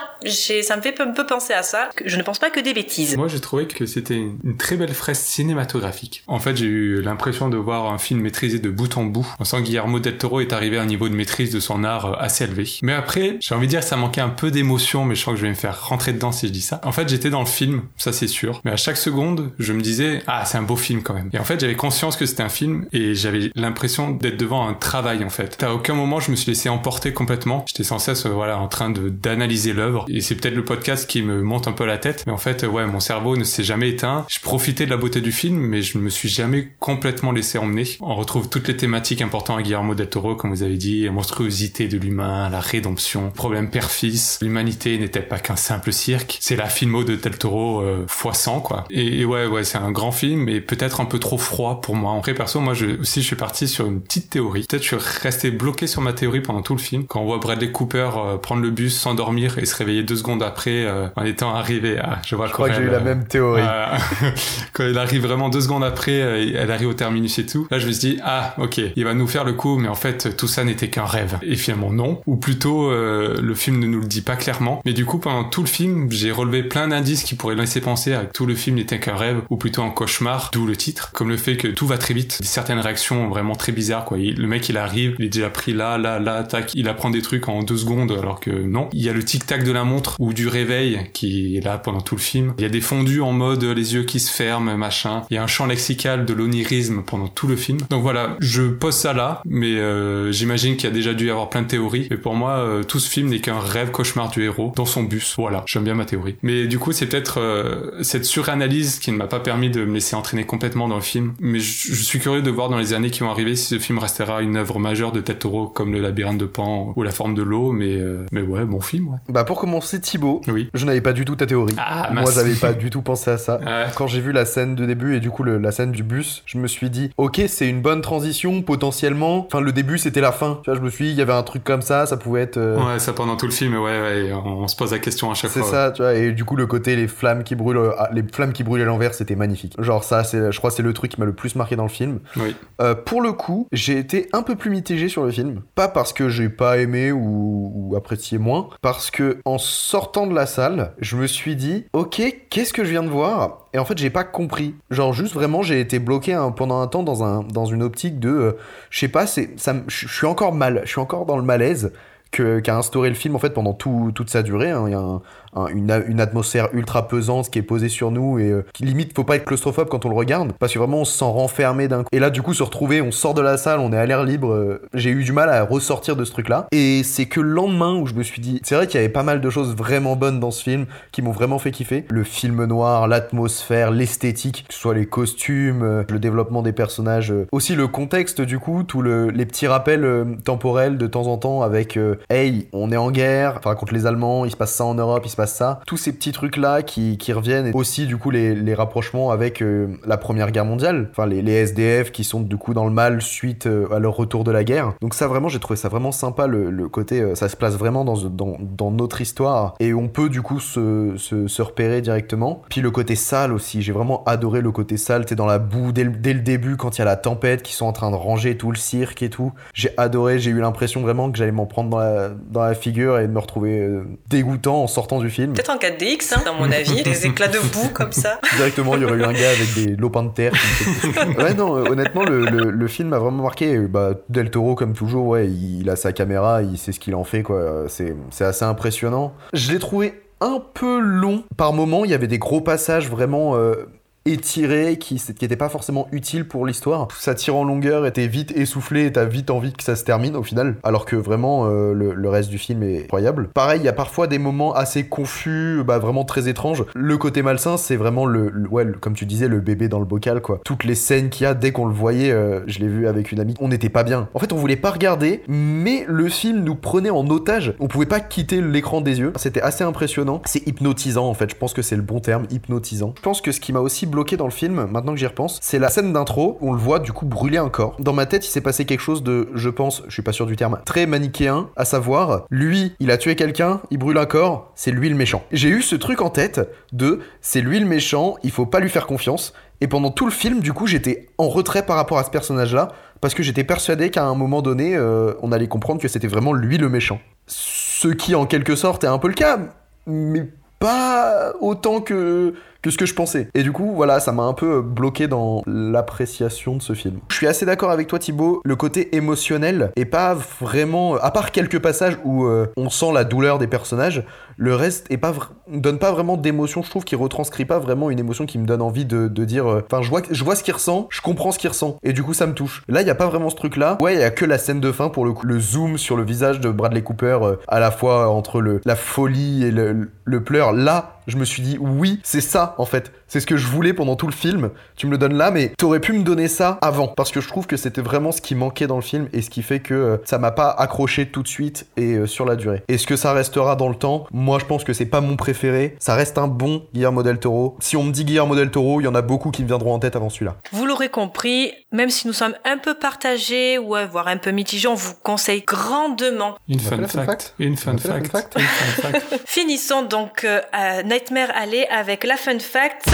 ça me fait un peu penser à ça. Je ne pense pas que des bêtises. Moi, j'ai trouvé que c'était une très belle fresque cinématographique. En fait, j'ai eu l'impression de voir un film maîtrisé de bout en bout. On sent Guillermo del Toro est arrivé à un niveau de maîtrise de son art euh, assez élevé. Mais après, j'ai envie de dire ça manquait un peu d'émotion, mais je crois que je vais me faire rentrer dedans si je dis ça. En fait, j'étais dans le film, ça c'est sûr. Mais à chaque seconde, je me disais, ah, c'est un beau film quand même. Et en fait, j'avais conscience que c'était un film et j'avais l'impression d'être devant un travail en fait. À aucun moment, je me suis laissé emporter complètement. J'étais sans cesse, euh, voilà, en train d'analyser l'œuvre. Et c'est peut-être le podcast qui me monte un peu la tête. Mais en fait, ouais, mon cerveau ne s'est jamais éteint. Je profitais de la beauté du film, mais je ne me suis jamais complètement laissé emmener. On retrouve toutes les thématiques importantes à Guillermo del Toro, comme vous avez dit, la monstruosité de l'humain, la rédemption, problème père-fils. L'humanité n'était pas qu'un simple cirque. C'est la filmo de del Toro euh, fois 100, quoi. Et, et ouais, ouais, c'est un grand film, mais peut-être un peu trop froid pour moi. En vrai, perso, moi, je, aussi, je suis parti sur une petite théorie. Peut-être je suis resté bloqué sur ma théorie pendant tout le film. Quand on voit Bradley Cooper euh, prendre le bus, s'endormir et se réveiller deux secondes après euh, en étant arrivé à... Je vois Je crois que j'ai eu la même théorie. euh, quand il arrive vraiment deux secondes après, euh, elle arrive au terminus et tout. Là, je me suis dit, ah, ok, il va nous faire le coup, mais en fait, tout ça n'était qu'un rêve. Et finalement, non. Ou plutôt, euh, le film ne nous le dit pas clairement. Mais du coup, pendant tout le film, j'ai relevé plein d'indices qui pourraient laisser penser à tout le film n'était qu'un rêve ou plutôt un cauchemar, d'où le titre. Comme le fait que tout va très vite, certaines réactions vraiment très bizarres quoi. Le mec il arrive, il est déjà pris là, là, là, tac, il apprend des trucs en deux secondes alors que non. Il y a le tic tac de la montre ou du réveil qui est là pendant tout le film. Il y a des fondus en mode les yeux qui se ferment, machin. Il y a un champ lexical de l'onirisme pendant tout le film. Donc voilà, je pose ça là, mais euh, j'imagine qu'il y a déjà dû y avoir plein de théories. Et pour moi, euh, tout ce film n'est qu'un rêve cauchemar du héros dans son bus. Voilà, j'aime bien ma théorie. Mais du coup, c'est peut-être euh, cette suranalyse qui ne m'a pas permis de me laisser entraîner complètement dans le film. Mais je, je suis curieux de voir dans les années qui vont arriver si ce film restera une œuvre majeure de Del Toro comme Le Labyrinthe de Pan ou La Forme de l'eau. Mais euh, mais ouais, bon film. Ouais. Bah pour commencer Thibaut, Oui. je n'avais pas du tout ta théorie. Ah, Moi j'avais pas du tout pensé à ça. Ouais. Quand j'ai vu la scène de début et du coup le- la scène du bus, je me suis dit ok c'est une bonne transition potentiellement. Enfin le début c'était la fin. Tu vois je me suis dit il y avait un truc comme ça, ça pouvait être. euh, Ouais, ça pendant tout le film, ouais, ouais, on, on se pose la question à chaque C'est fois. ça, tu vois, et du coup le côté les flammes qui brûlent, euh, ah, les flammes qui brûlent à l'envers, c'était magnifique. Genre ça, c'est, je crois, que c'est le truc qui m'a le plus marqué dans le film. Oui. Euh, pour le coup, j'ai été un peu plus mitigé sur le film, pas parce que j'ai pas aimé ou, ou apprécié moins, parce que en sortant de la salle, je me suis dit, ok, qu'est-ce que je viens de voir? Et en fait, j'ai pas compris. Genre juste vraiment, j'ai été bloqué pendant un temps dans un dans une optique de, euh, je sais pas, c'est ça, me- je suis encore mal, je suis encore dans le malaise que- qu'a instauré le film en fait pendant tout, toute sa durée. hein. Il y a un- un- une, atmosphère ultra pesante qui est posée sur nous et euh, limite faut pas être claustrophobe quand on le regarde parce que vraiment on se sent renfermé d'un coup. Et là du coup se retrouver, on sort de la salle, on est à l'air libre. euh, J'ai eu du mal à ressortir de ce truc là. Et c'est que le lendemain où je me suis dit, c'est vrai qu'il y avait pas mal de choses vraiment bonnes dans ce film qui m'ont vraiment fait kiffer. Le film noir, l'atmosphère, l'esthétique, que ce soit les costumes, euh, le développement des personnages, euh, aussi le contexte du coup, tous le- les petits rappels temporels de temps en temps avec hey, on est en guerre, enfin contre les Allemands, il se passe ça en Europe, il se passe ça. Tous ces petits trucs là qui, qui reviennent et aussi du coup les, les rapprochements avec euh, la Première Guerre mondiale, enfin les, les SDF qui sont du coup dans le mal suite euh, à leur retour de la guerre. Donc ça vraiment j'ai trouvé ça vraiment sympa le, le côté euh, ça se place vraiment dans, dans, dans notre histoire et on peut du coup se, se, repérer directement. Puis le côté sale aussi, j'ai vraiment adoré le côté sale, t'es dans la boue dès le, dès le début quand il y a la tempête qui sont en train de ranger tout le cirque et tout. J'ai adoré, j'ai eu l'impression vraiment que j'allais m'en prendre dans la, dans la figure et de me retrouver dégoûtant en sortant du film. Peut-être en 4DX, hein, dans mon avis, des éclats de boue comme ça. Directement, il y aurait eu un gars avec des lopins de terre. ouais, non, euh, honnêtement, le, le, le film m'a vraiment marqué. Bah, Del Toro, comme toujours, ouais, il, il a sa caméra, il sait ce qu'il en fait, quoi. C'est, c'est assez impressionnant. Je l'ai trouvé un peu long. Par moments, il y avait des gros passages vraiment. euh, étirés qui étaient pas forcément utiles pour l'histoire. Ça tire en longueur t'es vite essoufflé et t'as vite envie que ça se termine au final. Alors que vraiment euh, le, le reste du film est incroyable. Pareil il y a parfois des moments assez confus bah vraiment très étranges. Le côté malsain c'est vraiment le, le- ouais comme tu disais le bébé dans le bocal quoi. Toutes les scènes qu'il y a dès qu'on le voyait euh, je l'ai vu avec une amie on n'était pas bien. En fait on voulait pas regarder mais le film nous prenait en otage. On pouvait pas quitter l'écran des yeux. C'était assez impressionnant. C'est hypnotisant en fait. Je pense que c'est le bon terme hypnotisant. Je pense que ce qui m'a aussi bloqué dans le film maintenant que j'y repense c'est la scène d'intro où on le voit du coup brûler un corps. Dans ma tête il s'est passé quelque chose de je pense je suis pas sûr du terme très manichéen à savoir lui il a tué quelqu'un il brûle un corps c'est lui le méchant. J'ai eu ce truc en tête de c'est lui le méchant il faut pas lui faire confiance. Et pendant tout le film, du coup, j'étais en retrait par rapport à ce personnage-là, parce que j'étais persuadé qu'à un moment donné, euh, on allait comprendre que c'était vraiment lui le méchant. Ce qui, en quelque sorte, est un peu le cas, mais pas autant que, que ce que je pensais. Et du coup, voilà, ça m'a un peu bloqué dans l'appréciation de ce film. Je suis assez d'accord avec toi, Thibaut, le côté émotionnel est pas vraiment... À part quelques passages où euh, on sent la douleur des personnages, le reste est pas donne pas vraiment d'émotion je trouve qu'il retranscrit pas vraiment une émotion qui me donne envie de, dire euh, enfin je vois je vois ce qu'il ressent je comprends ce qu'il ressent. Et du coup ça me touche. Là il y a pas vraiment ce truc là ouais il y a que la scène de fin pour le coup. Le zoom sur le visage de Bradley Cooper euh, à la fois entre la folie et le pleur. Là je me suis dit oui c'est ça en fait c'est ce que je voulais pendant tout le film tu me le donnes là mais t'aurais pu me donner ça avant parce que je trouve que c'était vraiment ce qui manquait dans le film et ce qui fait que euh, ça m'a pas accroché tout de suite et euh, sur la durée est-ce que ça restera dans le temps? Moi je pense que c'est pas mon préféré ça reste un bon Guillermo del Toro si on me dit Guillermo del Toro il y en a beaucoup qui me viendront en tête avant celui-là Vous l'aurez compris, même si nous sommes un peu partagés, ou euh, voire un peu mitigés, on vous conseille grandement. Une fun fact. fact Une fun fact. fact Une fun fact. Finissons donc euh, Nightmare Alley avec la fun fact.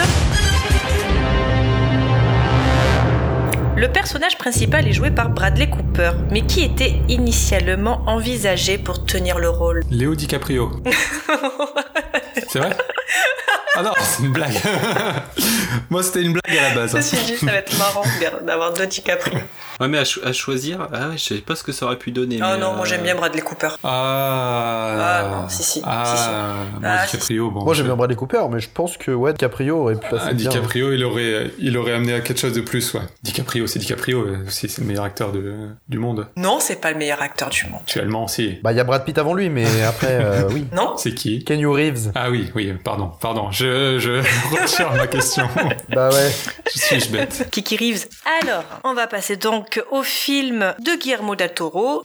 Le personnage principal est joué par Bradley Cooper, mais qui était initialement envisagé pour tenir le rôle? Léo DiCaprio. C'est vrai Ah non, c'est une blague. Moi, c'était une blague à la base. Je hein. me suis dit, ça va être marrant d'avoir deux DiCaprio. Ouais, mais à, cho- à choisir, ah je sais pas ce que ça aurait pu donner. Oh mais, non, moi euh, j'aime bien Bradley Cooper. Ah. Ah, non, si, si, Ah, si, si. moi, Ah, DiCaprio, bon. Moi j'aime bien Bradley Cooper, mais je pense que ouais, DiCaprio aurait pu passer Ah, bien. DiCaprio, il aurait, il aurait amené à quelque chose de plus, ouais. DiCaprio, c'est DiCaprio euh, aussi, c'est le meilleur acteur de, du monde. Non, c'est pas le meilleur acteur du monde. Actuellement, si. Bah il y a Brad Pitt avant lui, mais après euh, oui. Non C'est qui? Kenny Reeves. Ah oui, oui, pardon, pardon, je, je retire ma question. Bah ouais. Je suis-je bête? Kiki Reeves. Alors, on va passer donc au film de Guillermo del Toro.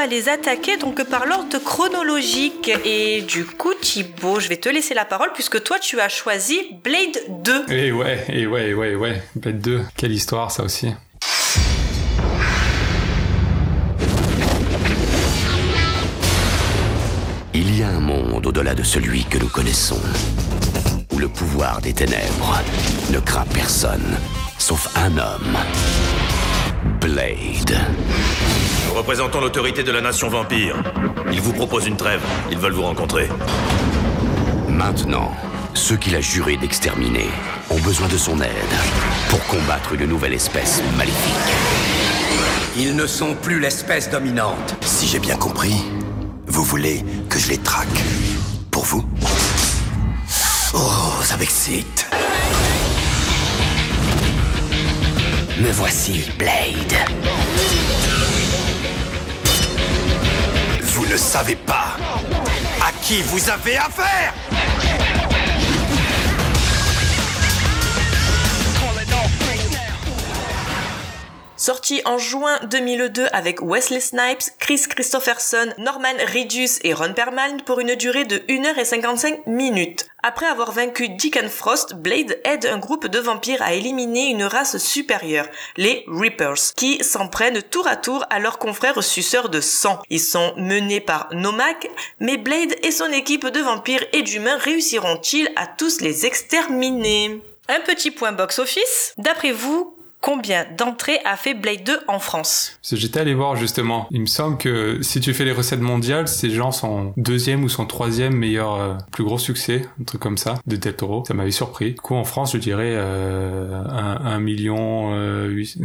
Va les attaquer donc par l'ordre chronologique. Et du coup, Thibaut, je vais te laisser la parole puisque toi, tu as choisi Blade 2. Et ouais, et ouais, ouais, ouais. Blade 2, quelle histoire ça aussi. Il y a un monde au-delà de celui que nous connaissons, où le pouvoir des ténèbres ne craint personne, sauf un homme. Blade. Nous représentons l'autorité de la nation vampire. Ils vous proposent une trêve. Ils veulent vous rencontrer. Maintenant, ceux qu'il a juré d'exterminer ont besoin de son aide pour combattre une nouvelle espèce maléfique. Ils ne sont plus l'espèce dominante. Si j'ai bien compris, vous voulez que je les traque Pour vous? Oh, ça m'excite. Me voici, Blade. Vous ne savez pas à qui vous avez affaire Sorti en juin 2002 avec Wesley Snipes, Chris Christopherson, Norman Reedus et Ron Perlman pour une durée de 1h55 minutes. Après avoir vaincu Deacon Frost, Blade aide un groupe de vampires à éliminer une race supérieure, les Reapers, qui s'en prennent tour à tour à leurs confrères suceurs de sang. Ils sont menés par Nomak, mais Blade et son équipe de vampires et d'humains réussiront-ils à tous les exterminer? Un petit point box-office. D'après vous, combien d'entrées a fait Blade 2 en France? J'étais allé voir justement. Il me semble que si tu fais les recettes mondiales, ces gens sont deuxième ou son troisième meilleur, euh, plus gros succès, un truc comme ça, de Del Toro. Ça m'avait surpris. Du coup, en France, je dirais euh, un, un million, euh, huit-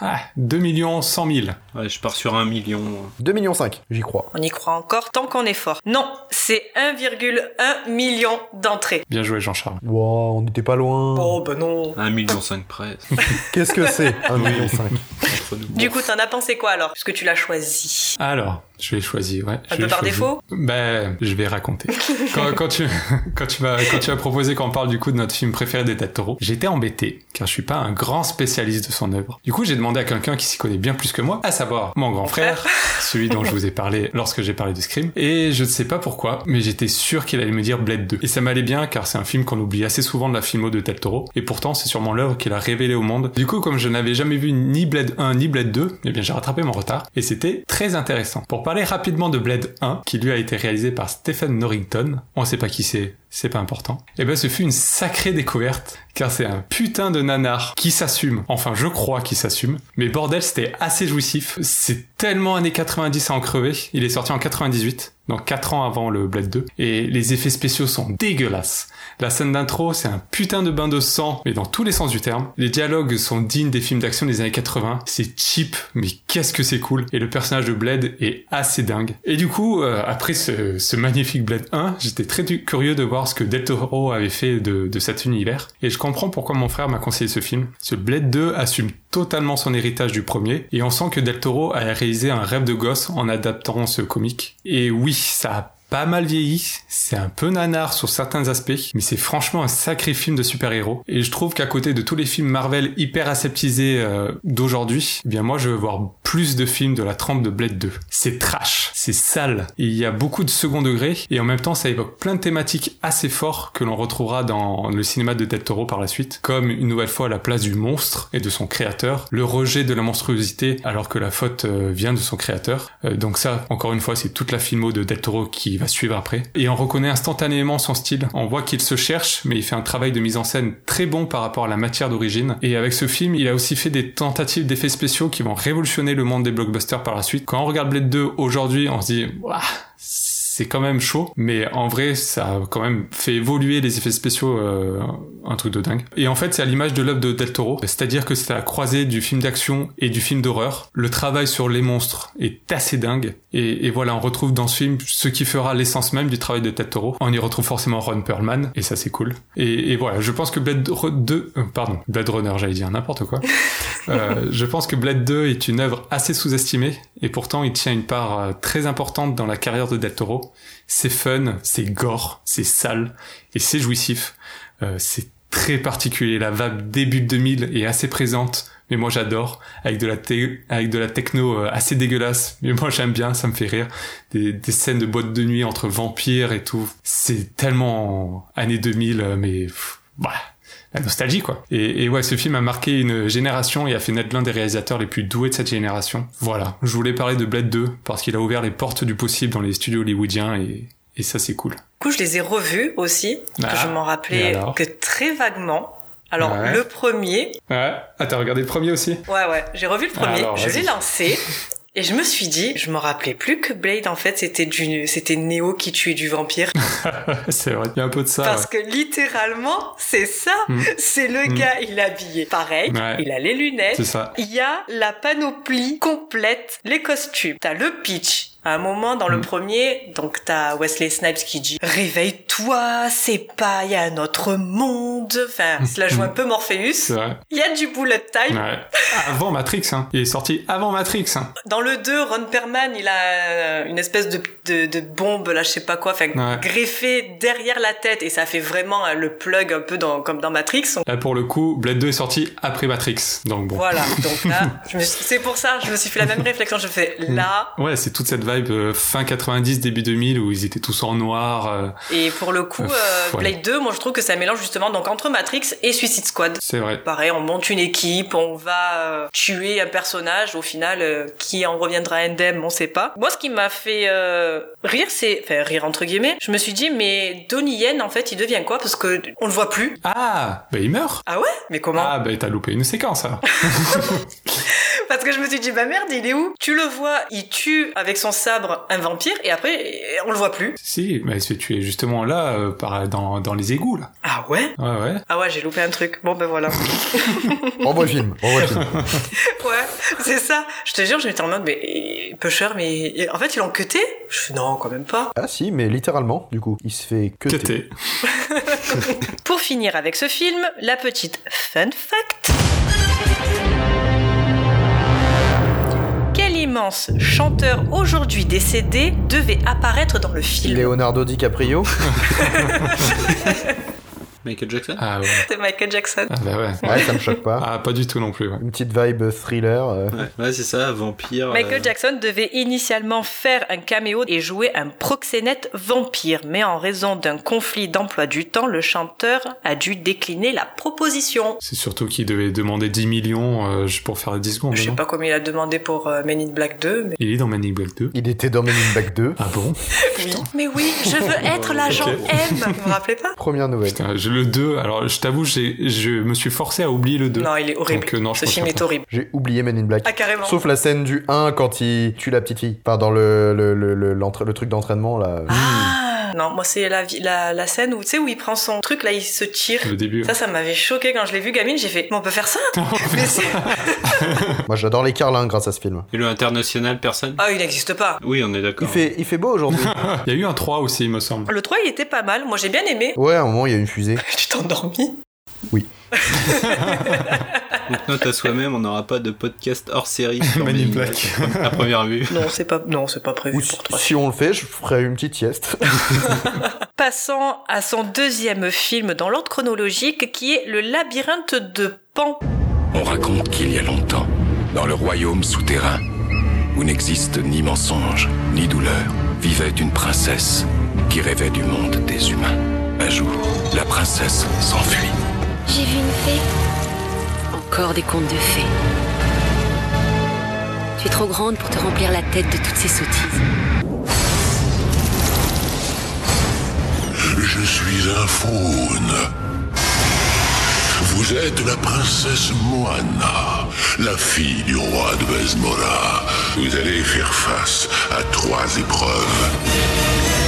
ah, 2 millions 100 000. Ouais, je pars sur un million. 2 millions 5, j'y crois. On y croit encore tant qu'on est fort. Non, c'est 1,1 million d'entrées. Bien joué, Jean-Charles. Wow, on n'était pas loin. Oh bah non. Un million cinq près. Qu'est-ce que c'est 1 million 5 Entre nous. Du coup, t'en as pensé quoi alors? Puisque tu l'as choisi. Alors, je l'ai choisi, ouais. Un je peu par choisi. défaut? Ben, je vais raconter. quand, quand tu, quand tu m'as, quand tu as proposé qu'on parle du coup de notre film préféré des Del Toro, j'étais embêté, car je suis pas un grand spécialiste de son œuvre. Du coup, j'ai demandé à quelqu'un qui s'y connaît bien plus que moi, à savoir mon grand frère, celui dont je vous ai parlé lorsque j'ai parlé de Scream. Et je ne sais pas pourquoi, mais j'étais sûr qu'il allait me dire Blade 2. Et ça m'allait bien, car c'est un film qu'on oublie assez souvent de la filmo de Del Toro. Et pourtant, c'est sûrement l'œuvre qu'il a révélée au monde. Du coup, comme je n'avais jamais vu ni Blade 1 ni Blade 2, eh bien, j'ai rattrapé mon retard. Et c'était très intéressant. Pour parler rapidement de Blade 1, qui lui a été réalisé par Stephen Norrington, on sait pas qui c'est, c'est pas important. Et ben, ce fut une sacrée découverte, car c'est un putain de nanar qui s'assume. Enfin, je crois qu'il s'assume. Mais bordel, c'était assez jouissif. C'est tellement années 90 à en crever. Il est sorti en 98. Donc 4 ans avant le Blade 2. Et les effets spéciaux sont dégueulasses. La scène d'intro, c'est un putain de bain de sang, mais dans tous les sens du terme. Les dialogues sont dignes des films d'action des années 80. C'est cheap, mais qu'est-ce que c'est cool. Et le personnage de Blade est assez dingue. Et du coup, euh, après ce, ce magnifique Blade 1, j'étais très curieux de voir ce que Del Toro avait fait de, de cet univers. Et je comprends pourquoi mon frère m'a conseillé ce film. Ce Blade 2 assume totalement son héritage du premier, et on sent que Del Toro a réalisé un rêve de gosse en adaptant ce comique. Et oui, ça a pas mal vieilli, c'est un peu nanar sur certains aspects, mais c'est franchement un sacré film de super-héros. Et je trouve qu'à côté de tous les films Marvel hyper aseptisés euh, d'aujourd'hui, eh bien moi je veux voir plus de films de la trempe de Blade 2. C'est trash, c'est sale. Il y a beaucoup de second degré et en même temps ça évoque plein de thématiques assez forts que l'on retrouvera dans le cinéma de Del Toro par la suite, comme une nouvelle fois la place du monstre et de son créateur, le rejet de la monstruosité alors que la faute euh, vient de son créateur. Euh, donc ça, encore une fois, c'est toute la filmo de Del Toro qui va suivre après. Et on reconnaît instantanément son style. On voit qu'il se cherche, mais il fait un travail de mise en scène très bon par rapport à la matière d'origine. Et avec ce film, il a aussi fait des tentatives d'effets spéciaux qui vont révolutionner le monde des blockbusters par la suite. Quand on regarde Blade 2 aujourd'hui, on se dit, Ouah, c'est quand même chaud, mais en vrai, ça a quand même fait évoluer les effets spéciaux, euh, un truc de dingue. Et en fait, c'est à l'image de l'œuvre de Del Toro, c'est-à-dire que c'est à la croisée du film d'action et du film d'horreur. Le travail sur les monstres est assez dingue, et, et voilà, on retrouve dans ce film ce qui fera l'essence même du travail de Del Toro. On y retrouve forcément Ron Perlman, et ça c'est cool. Et, et voilà, je pense que Blade 2, euh, pardon, Blade Runner, j'allais dire n'importe quoi. Euh, je pense que Blade 2 est une œuvre assez sous-estimée, et pourtant il tient une part euh, très importante dans la carrière de Del Toro. C'est fun, c'est gore, c'est sale, et c'est jouissif. Euh, c'est très particulier. La vague début 2000 est assez présente, mais moi j'adore. Avec de la avec de la techno euh, assez dégueulasse, mais moi j'aime bien, ça me fait rire. Des, des scènes de boîte de nuit entre vampires et tout. C'est tellement années 2000, euh, mais voilà. La nostalgie quoi. Et, et ouais, ce film a marqué une génération et a fait naître l'un des réalisateurs les plus doués de cette génération. Voilà, je voulais parler de Blade 2 parce qu'il a ouvert les portes du possible dans les studios hollywoodiens et, et ça c'est cool. Du coup, je les ai revus aussi, Ah, que je m'en et rappelais que très vaguement. Alors, Ouais. le premier, Ouais, ah t'as regardé le premier aussi? Ouais, ouais, j'ai revu le premier, Alors, je l'ai lancé. Et je me suis dit, je me rappelais plus que Blade, en fait, c'était du, c'était Neo qui tuait du vampire. C'est vrai, il y a un peu de ça. Parce ouais. que littéralement, c'est ça. Mm. C'est le Mm. gars, il est habillé pareil, Ouais. il a les lunettes, C'est ça. il y a la panoplie complète, les costumes. T'as le pitch. À un moment dans le Mm. premier, donc t'as Wesley Snipes qui dit réveille-toi, c'est pas, il y a un autre monde. Enfin, cela joue un peu Morpheus. Mm. C'est vrai. Il y a du bullet time. Ouais. Avant Matrix, hein. Il est sorti avant Matrix, hein. Dans le 2, Ron Perlman, il a euh, une espèce de, de, de bombe, là, je sais pas quoi, enfin, Ouais. greffée derrière la tête, et ça fait vraiment euh, le plug un peu dans, comme dans Matrix. Là, pour le coup, Blade 2 est sorti après Matrix. Donc bon. Voilà, donc là, c'est pour ça, je me suis fait la même réflexion, je fais là, Ouais, c'est toute cette vibe euh, fin 90, début 2000 où ils étaient tous en noir. euh, et pour le coup, Euh, ouais. Blade 2, moi je trouve que ça mélange justement donc entre Matrix et Suicide Squad. c'est vrai. Pareil, on monte une équipe, on va tuer un personnage, au final, qui en reviendra indemne, on sait pas. Moi, ce qui m'a fait rire, c'est, enfin rire entre guillemets, je me suis dit, mais Donnie Yen, en fait, il devient quoi? Parce que on le voit plus. Ah, bah il meurt. Ah ouais? Mais comment? Ah, bah t'as loupé une séquence. Parce que je me suis dit, bah merde, il est où? Tu le vois, il tue avec son sabre un vampire, et après, on le voit plus. si, mais c'est- tu es justement là, euh, par, dans, dans les égouts, là. Ah ouais? Ouais, ouais. Ah ouais, j'ai loupé un truc. Bon ben voilà. Renvoie le film, renvoie le film. ouais, c'est ça. Je te jure, j'étais en mode, mais Pusher, mais en fait, ils l'ont cuté? Je fais, non, quand même pas. Ah si, mais littéralement, du coup. Il se fait que Cuté. Pour finir avec ce film, la petite fun fact. Immense chanteur aujourd'hui décédé devait apparaître dans le film Leonardo DiCaprio. Michael Jackson Ah ouais. C'est Michael Jackson. Ah bah ouais. Ouais, ça me choque pas. Ah, pas du tout non plus, ouais. Une petite vibe thriller. euh. Ouais, ouais, c'est ça, vampire. Michael euh, Jackson devait initialement faire un caméo et jouer un proxénète vampire, mais en raison d'un conflit d'emploi du temps, le chanteur a dû décliner la proposition. C'est surtout qu'il devait demander 10 millions euh, pour faire 10 secondes. Je sais non pas combien il a demandé pour euh, Men in Black 2, mais... Il est dans Man in Black 2. Il était dans Men in Black 2. Ah bon Oui. Mais oui, je veux être l'agent Ok. M. Vous vous rappelez pas? Première nouvelle. Putain, je- le 2, alors je t'avoue, je me suis forcé à oublier le 2. Non, il est horrible. Donc, euh, non, je Ce film est horrible. J'ai oublié Men in Black. Ah, carrément. Sauf la scène du 1 quand il tue la petite fille. Enfin, dans le, le, le, le truc d'entraînement, là. Ah Non, moi c'est la, la, la scène où, tu sais, où il prend son truc, là, il se tire. Le début. Ça, ça m'avait choqué quand je l'ai vu gamine. J'ai fait, mais on peut faire ça? Mais Moi, j'adore les carlins grâce à ce film. Et le international, personne? Ah, il n'existe pas. Oui, on est Il d'accord. fait, il fait beau aujourd'hui. Il y a eu un 3 aussi, il me semble. Le 3, il était pas mal. Moi, j'ai bien aimé. ouais, à un moment, il y a une fusée. Tu t'es endormi? Oui. Donc note à soi-même, on n'aura pas de podcast hors série. sur Men in Black. À première vue. Non, c'est pas, non, c'est pas prévu Ou pour toi. si on le fait, je ferai une petite sieste. Passons à son deuxième film dans l'ordre chronologique qui est Le labyrinthe de Pan. On raconte qu'il y a longtemps, dans le royaume souterrain, où n'existe ni mensonge, ni douleur, vivait une princesse qui rêvait du monde des humains. Un jour, la princesse s'enfuit. J'ai vu une fée. Des contes de fées. Tu es trop grande pour te remplir la tête de toutes ces sottises. Je suis un faune. Vous êtes la princesse Moana, la fille du roi de Besmora. Vous allez faire face à trois épreuves.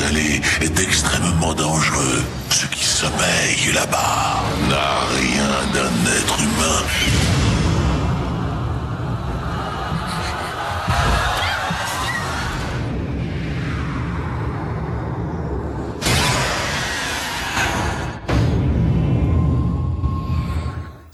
Est extrêmement dangereux. Ce qui sommeille là-bas n'a rien d'un être humain.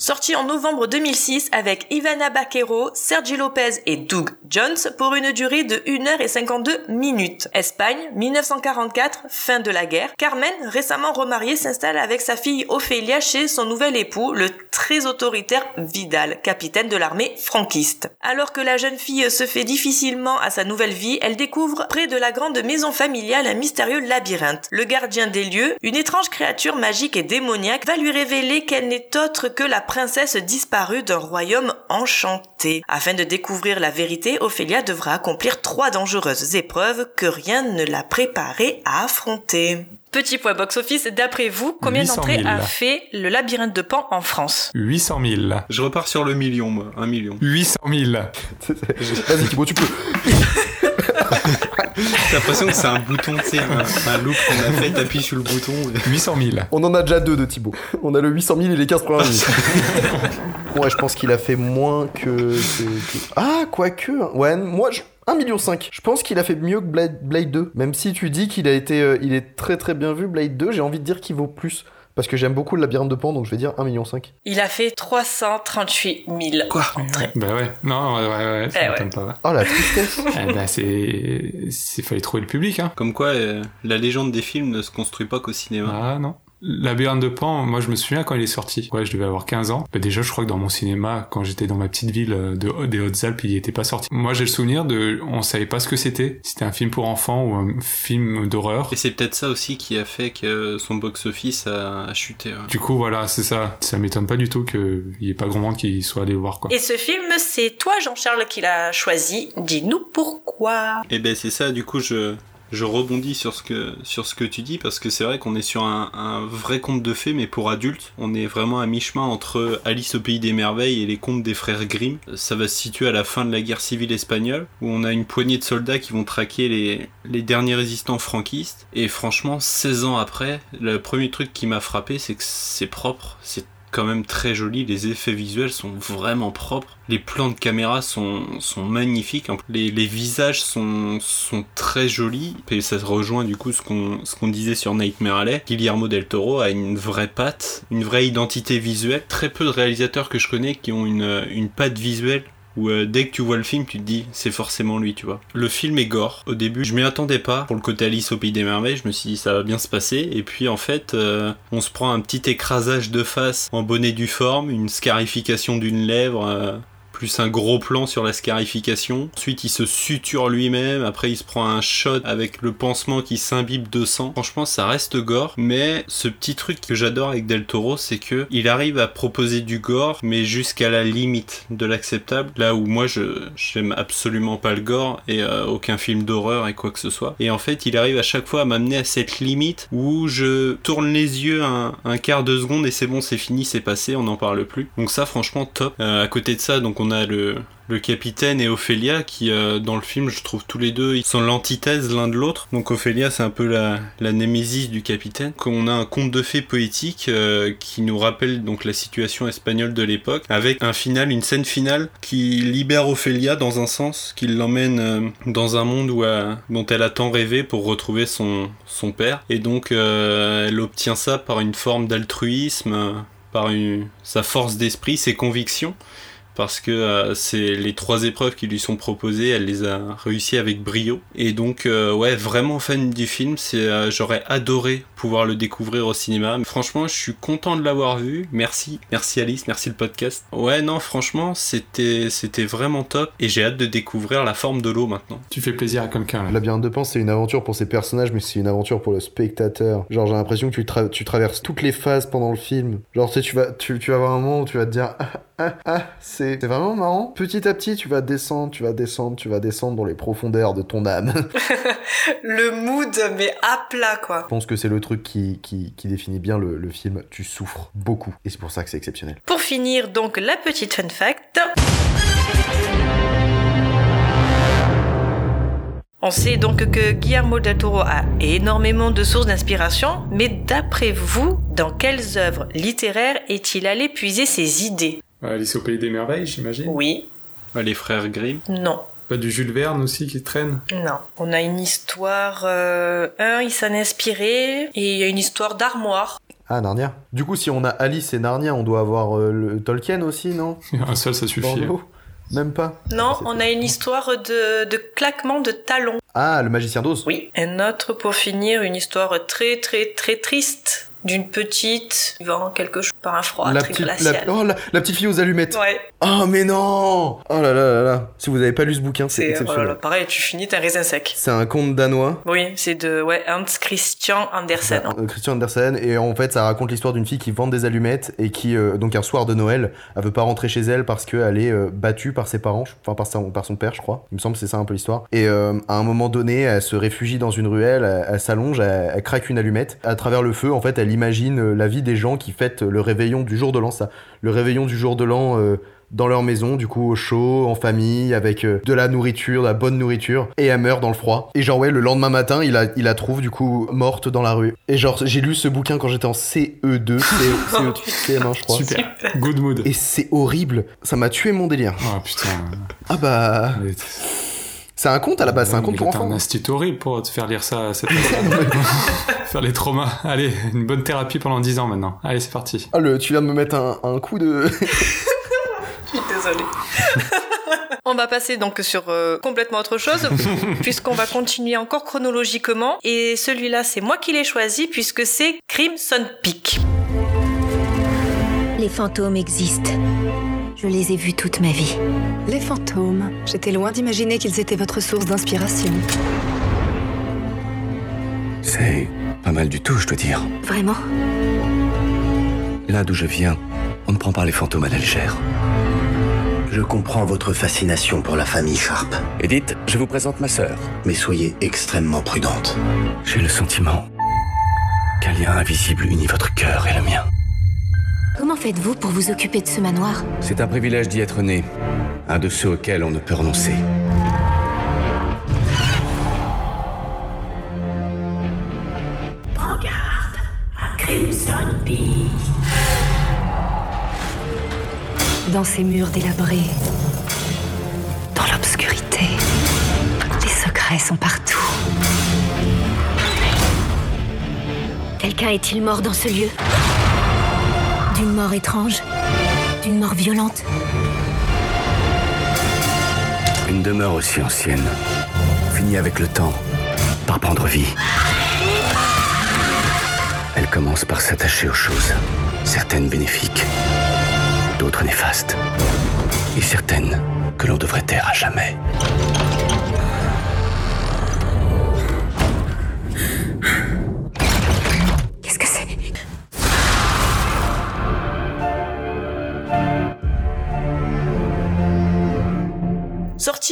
Sorti en novembre 2006 avec Ivana Baquero, Sergi Lopez et Doug Jones pour une durée de 1h52 minutes. Espagne, 1944, fin de la guerre. Carmen, récemment remariée, s'installe avec sa fille Ophélia chez son nouvel époux, le très autoritaire Vidal, capitaine de l'armée franquiste. Alors que la jeune fille se fait difficilement à sa nouvelle vie, elle découvre près de la grande maison familiale un mystérieux labyrinthe. Le gardien des lieux, une étrange créature magique et démoniaque, va lui révéler qu'elle n'est autre que la princesse disparue d'un royaume enchanté. Afin de découvrir la vérité, Ophélia devra accomplir trois dangereuses épreuves que rien ne l'a préparée à affronter. Petit point box-office, d'après vous, combien 800 d'entrées 000. a fait le labyrinthe de Pan en France 800 000. Je repars sur le million, moi. Un million. 800 000. Vas-y, Thibaut, tu peux. J'ai l'impression que c'est un bouton, tu sais, un, un loop qu'on a fait, t'appuies sur le bouton. 800 000. On en a déjà deux de Thibaut. On a le 800 000 et les 15 premières minutes. ouais, je pense qu'il a fait moins que. que- que- Ah, quoique. Ouais, moi, je... 1,5 million. Je pense qu'il a fait mieux que Blade, Blade 2. Même si tu dis qu'il a été. euh, il est très très bien vu, Blade 2, j'ai envie de dire qu'il vaut plus. Parce que j'aime beaucoup le labyrinthe de Pan, donc je vais dire 1,5 million. Il a fait 338 000 Quoi entrées. Bah ouais, non, ouais, ouais, ouais, ça Eh pas. Oh la tristesse. Eh bah c'est. C'est fallait trouver le public, hein. Comme quoi, euh, la légende des films ne se construit pas qu'au cinéma. Ah non. Labyrinthe de Pan, moi je me souviens quand il est sorti. Ouais, je devais avoir 15 ans. Bah, déjà, je crois que dans mon cinéma, quand j'étais dans ma petite ville euh, de, des Hautes-Alpes, il était pas sorti. Moi, j'ai le souvenir de, on savait pas ce que c'était. C'était un film pour enfants ou un film d'horreur. Et c'est peut-être ça aussi qui a fait que son box-office a, a chuté. ouais. Du coup, voilà, c'est ça. Ça m'étonne pas du tout qu'il y ait pas grand monde qui soit allé le voir, quoi. Et ce film, c'est toi, Jean-Charles, qui l'a choisi. Dis-nous pourquoi. Et ben c'est ça, du coup je, je rebondis sur ce que, tu dis parce que c'est vrai qu'on est sur un, un vrai conte de fées mais pour adultes. On est vraiment à mi-chemin entre Alice au pays des merveilles et les contes des frères Grimm. Ça va se situer à la fin de la guerre civile espagnole où on a une poignée de soldats qui vont traquer les, les derniers résistants franquistes. Et franchement, 16 ans après, le premier truc qui m'a frappé c'est que c'est propre, c'est quand même très joli, les effets visuels sont vraiment propres, les plans de caméra sont, sont magnifiques, les, les visages sont, sont très jolis, et ça rejoint du coup ce qu'on disait sur Nightmare Alley. Guillermo del Toro a une vraie patte, une vraie identité visuelle. Très peu de réalisateurs que je connais qui ont une, une patte visuelle où euh, dès que tu vois le film, tu te dis c'est forcément lui, tu vois. Le film est gore. Au début, je m'y attendais pas. Pour le côté Alice au pays des merveilles, je me suis dit ça va bien se passer. Et puis en fait, euh, on se prend un petit écrasage de face en bonnet du forme, une scarification d'une lèvre. euh, plus un gros plan sur la scarification. Ensuite, il se suture lui-même. Après, il se prend un shot avec le pansement qui s'imbibe de sang. Franchement, ça reste gore. Mais ce petit truc que j'adore avec Del Toro, c'est que il arrive à proposer du gore, mais jusqu'à la limite de l'acceptable. Là où moi, je j'aime absolument pas le gore et euh, aucun film d'horreur et quoi que ce soit. Et en fait, il arrive à chaque fois à m'amener à cette limite où je tourne les yeux un, quart de seconde et c'est bon, c'est fini, c'est passé, on n'en parle plus. Donc ça, franchement, top. Euh, à côté de ça, donc on a le le capitaine et Ophélia qui euh, dans le film je trouve tous les deux ils sont l'antithèse l'un de l'autre. Donc Ophélia c'est un peu la, la némésis du capitaine. Qu'on a un conte de fées poétique euh, qui nous rappelle donc la situation espagnole de l'époque avec un final une scène finale qui libère Ophélia dans un sens qui l'emmène euh, dans un monde où, dont elle a tant rêvé pour retrouver son, son père. Et donc elle obtient ça par une forme d'altruisme par une, sa force d'esprit ses convictions parce que euh, c'est les trois épreuves qui lui sont proposées, elle les a réussi avec brio. Et donc, euh, ouais, vraiment fan du film. C'est, euh, j'aurais adoré pouvoir le découvrir au cinéma. Franchement, je suis content de l'avoir vu. Merci, merci Alice, merci le podcast. Ouais, non, franchement, c'était, c'était vraiment top. Et j'ai hâte de découvrir la forme de l'eau maintenant. Tu fais plaisir à quelqu'un. là. La Labyrinthe de Pan, c'est une aventure pour ses personnages, mais c'est une aventure pour le spectateur. Genre, j'ai l'impression que tu, tra- tu traverses toutes les phases pendant le film. Genre, tu sais, tu vas, tu, tu vas avoir un moment où tu vas te dire, ah, ah, c'est c'est vraiment marrant. Petit à petit, tu vas descendre, tu vas descendre, tu vas descendre dans les profondeurs de ton âme. Le mood, mais à plat, quoi. Je pense que c'est le truc qui, qui, qui définit bien le, le film. Tu souffres beaucoup. Et c'est pour ça que c'est exceptionnel. Pour finir, donc, la petite fun fact. On sait donc que Guillermo del Toro a énormément de sources d'inspiration, mais d'après vous, dans quelles œuvres littéraires est-il allé puiser ses idées? Alice au pays des merveilles, j'imagine. Oui, Ah, Les frères Grimm. non, Pas du Jules Verne aussi qui traîne. non. On a une histoire... euh, un, il s'en est inspiré, et il y a une histoire d'armoire. Ah, Narnia. Du coup, si on a Alice et Narnia, on doit avoir euh, le Tolkien aussi, non? Un seul, ça suffit. Bordeaux? Même pas. Non, on a une histoire de, de claquement de talons. Ah, le magicien d'Oz Oui. Un autre pour finir, une histoire très très très triste d'une petite vivant quelque chose par un froid la petite, glacial. la, oh, la, la petite fille aux allumettes. Ouais. Oh, mais non Oh là là là là. Si vous avez pas lu ce bouquin, c'est C'est exceptionnel. voilà, pareil, tu finis un raisin sec. C'est un conte danois. Oui, c'est de ouais, Hans Christian Andersen. Euh, Christian Andersen et en fait ça raconte l'histoire d'une fille qui vend des allumettes et qui euh, donc un soir de Noël elle veut pas rentrer chez elle parce qu'elle est euh, battue par ses parents enfin par son, par son père je crois il me semble que c'est ça un peu l'histoire et euh, à un moment donné elle se réfugie dans une ruelle elle, elle s'allonge elle, elle craque une allumette à travers le feu en fait elle imagine euh, la vie des gens qui fêtent le réveillon du jour de l'an ça le réveillon du jour de l'an euh, dans leur maison, du coup au chaud, en famille, avec euh, de la nourriture, de la bonne nourriture, et elle meurt dans le froid. Et genre ouais, le lendemain matin, il la, il la trouve du coup morte dans la rue. Et genre j'ai lu ce bouquin quand j'étais en CE2, CE, CM1 je crois. Super. Good mood. Et c'est horrible, ça m'a tué mon délire. Oh putain. Ah bah... C'est un conte à la base, c'est un conte pour T'as un enfants. institut horrible pour te faire lire ça à cette. Faire les traumas. Allez, une bonne thérapie pendant 10 ans maintenant. Allez, c'est parti. Ah le, tu viens de me mettre un, un coup de... Je suis désolée. On va passer donc sur euh, complètement autre chose, puisqu'on va continuer encore chronologiquement. Et celui-là, c'est moi qui l'ai choisi, puisque c'est Crimson Peak. Les fantômes existent. Je les ai vus toute ma vie. Les fantômes. J'étais loin d'imaginer qu'ils étaient votre source d'inspiration. C'est pas mal du tout, je dois dire. Vraiment? Là d'où je viens, on ne prend pas les fantômes à la légère. Je comprends votre fascination pour la famille Sharp. Edith, je vous présente ma sœur. Mais soyez extrêmement prudente. J'ai le sentiment qu'un lien invisible unit votre cœur et le mien. Comment faites-vous pour vous occuper de ce manoir C'est un privilège d'y être né, un de ceux auxquels on ne peut renoncer. Prends garde à Crimson Peak. Dans ces murs délabrés, dans l'obscurité, les secrets sont partout. Quelqu'un est-il mort dans ce lieu? D'une mort étrange D'une mort violente Une demeure aussi ancienne finit avec le temps par prendre vie. Elle commence par s'attacher aux choses, certaines bénéfiques, d'autres néfastes, et certaines que l'on devrait taire à jamais.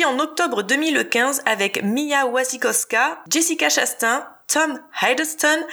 En octobre 2015 avec Mia Wasikowska, Jessica Chastain, Tom Hiddleston,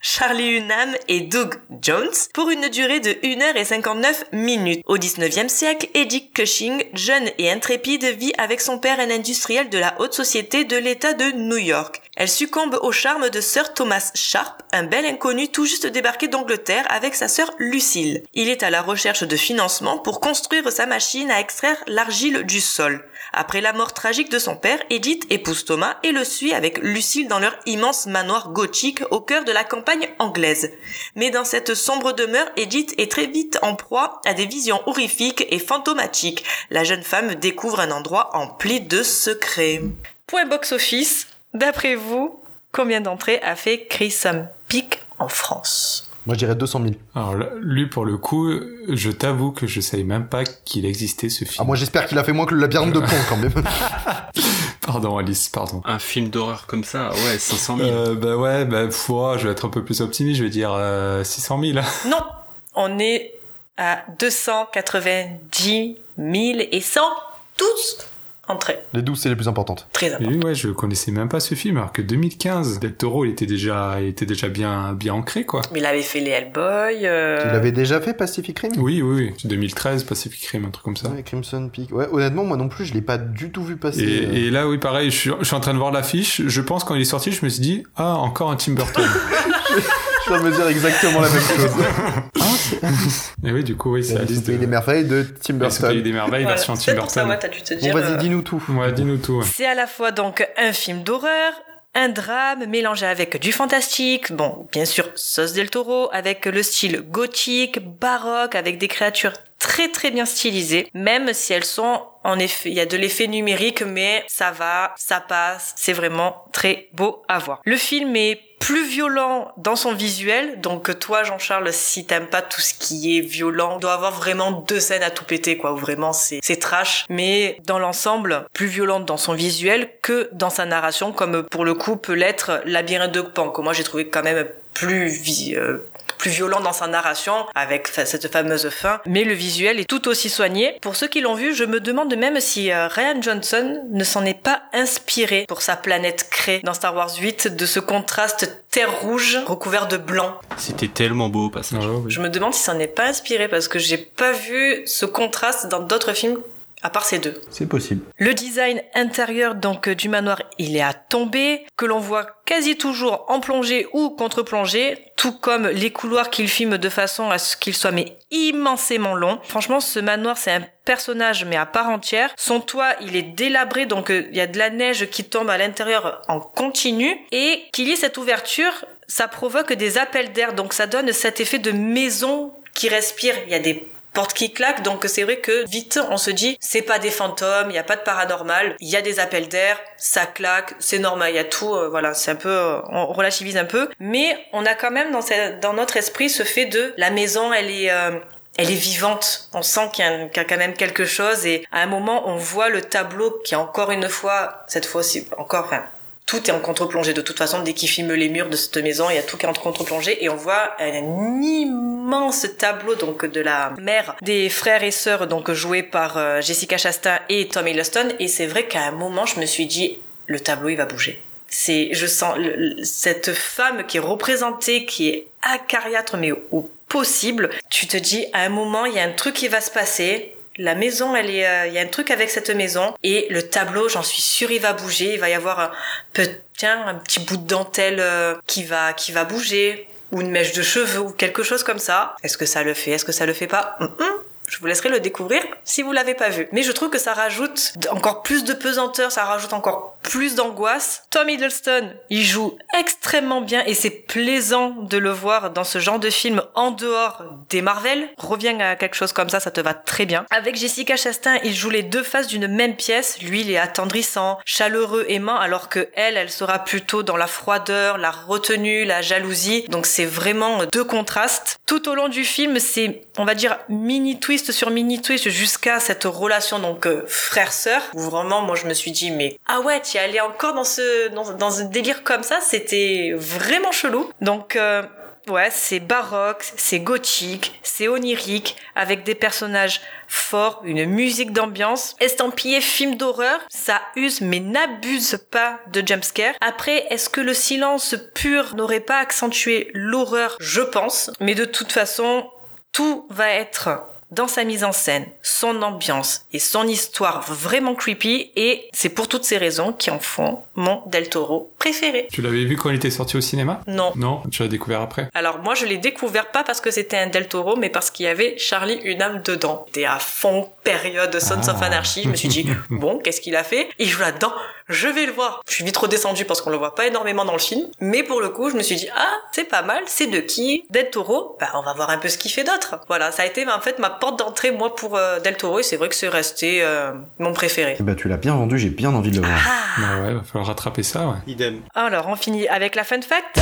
Charlie Hunnam et Doug Jones pour une durée de 1h59 minutes. Au 19e siècle, Eddie Cushing, jeune et intrépide, vit avec son père un industriel de la haute société de l'État de New York. Elle succombe au charme de Sir Thomas Sharp, un bel inconnu tout juste débarqué d'Angleterre avec sa sœur Lucille. Il est à la recherche de financement pour construire sa machine à extraire l'argile du sol. Après la mort tragique de son père, Edith épouse Thomas et le suit avec Lucille dans leur immense manoir gothique au cœur de la campagne anglaise. Mais dans cette sombre demeure, Edith est très vite en proie à des visions horrifiques et fantomatiques. La jeune femme découvre un endroit empli de secrets. Point box-office, d'après vous, combien d'entrées a fait Crimson Peak en France? Moi, je dirais 200 000. Alors là, lui, pour le coup, je t'avoue que je savais même pas qu'il existait ce film. Ah, moi, j'espère qu'il a fait moins que le labyrinthe de Pan, quand même. Pardon, Alice, pardon. Un film d'horreur comme ça, ouais, 500 000. Euh, bah ouais, bah ouais, je vais être un peu plus optimiste, je vais dire euh, 600 000. Non, on est à 290 000 et 112 entrées. Les 12, c'est les plus importantes. Très Et important. lui, ouais, je connaissais même pas ce film, alors que 2015, Del Toro, il était déjà, il était déjà bien, bien ancré, quoi. Mais il avait fait les Hellboy. euh, Il avait déjà fait Pacific Rim? Oui, oui, oui. 2013, Pacific Rim, un truc comme ça. Ouais, Crimson Peak. Ouais, honnêtement, moi non plus, je l'ai pas du tout vu passer. Et, euh. et là, oui, pareil, je suis, je suis en train de voir l'affiche. Je pense quand il est sorti, je me suis dit, ah, encore un Tim Burton. Je vais me dire exactement la même chose. et oui, du coup, oui, c'est la Alice liste Pays de des merveilles de Tim Alice Burton. des merveilles, Voilà, version Tim Burton. moi, t'as dû te Bon, dire. vas-y, euh, dis-nous tout. Ouais, dis-nous tout. ouais. C'est à la fois donc un film d'horreur, un drame mélangé avec du fantastique, bon, bien sûr, sauce del Toro, avec le style gothique, baroque, avec des créatures très très bien stylisées, même si elles sont en effet, il y a de l'effet numérique, mais ça va, ça passe, c'est vraiment très beau à voir. Le film est plus violent dans son visuel, donc toi Jean-Charles, si t'aimes pas tout ce qui est violent, doit avoir vraiment deux scènes à tout péter, quoi, où vraiment c'est c'est trash, mais dans l'ensemble, plus violente dans son visuel que dans sa narration, comme pour le coup peut l'être Labyrinthe de Pan, que moi j'ai trouvé quand même plus euh, plus violent dans sa narration avec cette fameuse fin, mais le visuel est tout aussi soigné. Pour ceux qui l'ont vu, je me demande même si euh, Ryan Johnson ne s'en est pas inspiré pour sa planète Cré dans Star Wars 8 de ce contraste terre rouge recouvert de blanc. C'était tellement beau au passage. Je me demande si s'en est pas inspiré parce que j'ai pas vu ce contraste dans d'autres films à part ces deux. C'est possible. Le design intérieur donc euh, du manoir, il est à tomber, que l'on voit quasi toujours en plongée ou contre-plongée, tout comme les couloirs qu'il filme de façon à ce qu'ils soient mais immensément longs. Franchement, ce manoir, c'est un personnage mais à part entière. Son toit, il est délabré, donc euh, il y a de la neige qui tombe à l'intérieur en continu et qu'il y ait cette ouverture, ça provoque des appels d'air, donc ça donne cet effet de maison qui respire. Il y a des portes qui claquent, donc c'est vrai que vite on se dit c'est pas des fantômes, il y a pas de paranormal, il y a des appels d'air, ça claque, c'est normal, il y a tout, euh, voilà, c'est un peu, euh, on relativise un peu, mais on a quand même dans, notre esprit ce fait de la maison, elle est euh, elle est vivante. On sent qu'il y a quand même quelque chose et à un moment on voit le tableau qui encore une fois, cette fois-ci encore, enfin, tout est en contre-plongée de toute façon. Dès qu'il filme les murs de cette maison, il y a tout qui est en contre-plongée et on voit un immense tableau donc de la mère des frères et sœurs donc joués par euh, Jessica Chastain et Tom Hiddleston. Et c'est vrai qu'à un moment, je me suis dit, le tableau il va bouger. C'est, je sens cette femme qui est représentée, qui est acariâtre mais au possible. Tu te dis, à un moment, il y a un truc qui va se passer. La maison, elle est, euh, il y a un truc avec cette maison et le tableau, j'en suis sûre, il va bouger. Il va y avoir un, petit bout de dentelle euh, qui va, qui va bouger ou une mèche de cheveux ou quelque chose comme ça. Est-ce que ça le fait? Est-ce que ça le fait pas? Je vous laisserai le découvrir si vous l'avez pas vu. Mais je trouve que ça rajoute encore plus de pesanteur, ça rajoute encore plus d'angoisse. Tom Hiddleston, il joue extrêmement bien et c'est plaisant de le voir dans ce genre de film en dehors des Marvel. Reviens à quelque chose comme ça, ça te va très bien. Avec Jessica Chastain, il joue les deux faces d'une même pièce. Lui, il est attendrissant, chaleureux, aimant, alors que elle, elle sera plutôt dans la froideur, la retenue, la jalousie. Donc c'est vraiment deux contrastes. Tout au long du film, c'est, on va dire, mini twist sur mini twist jusqu'à cette relation donc euh, frère-sœur. Où vraiment, moi, je me suis dit, mais ah ouais, tu es allé encore dans ce, dans, dans délire comme ça, c'était vraiment chelou. Donc euh, Ouais, c'est baroque, c'est gothique, c'est onirique, avec des personnages forts, une musique d'ambiance, estampillé film d'horreur, ça use mais n'abuse pas de jumpscare. Après, est-ce que le silence pur n'aurait pas accentué l'horreur? Je pense, mais de toute façon, tout va être dans sa mise en scène, son ambiance et son histoire vraiment creepy et c'est pour toutes ces raisons qui en font mon Del Toro préféré. Tu l'avais vu quand il était sorti au cinéma? Non. Non, tu l'as découvert après? Alors moi je l'ai découvert pas parce que c'était un Del Toro mais parce qu'il y avait Charlie une âme dedans. C'était à fond période Sons of Ah. Anarchy. Je me suis dit bon qu'est-ce qu'il a fait? Il joue là-dedans. Je vais le voir. Je suis vite redescendu parce qu'on le voit pas énormément dans le film. Mais pour le coup je me suis dit ah c'est pas mal. C'est de qui Del Toro. Bah on va voir un peu ce qu'il fait d'autre. Voilà ça a été en fait ma porte d'entrée moi pour euh, Del Toro et c'est vrai que c'est resté euh, mon préféré. Ben, tu l'as bien vendu, j'ai bien envie de le voir. Ah. Bah ouais, va falloir rattraper ça, ouais. Idem. Alors on finit avec la fun fact.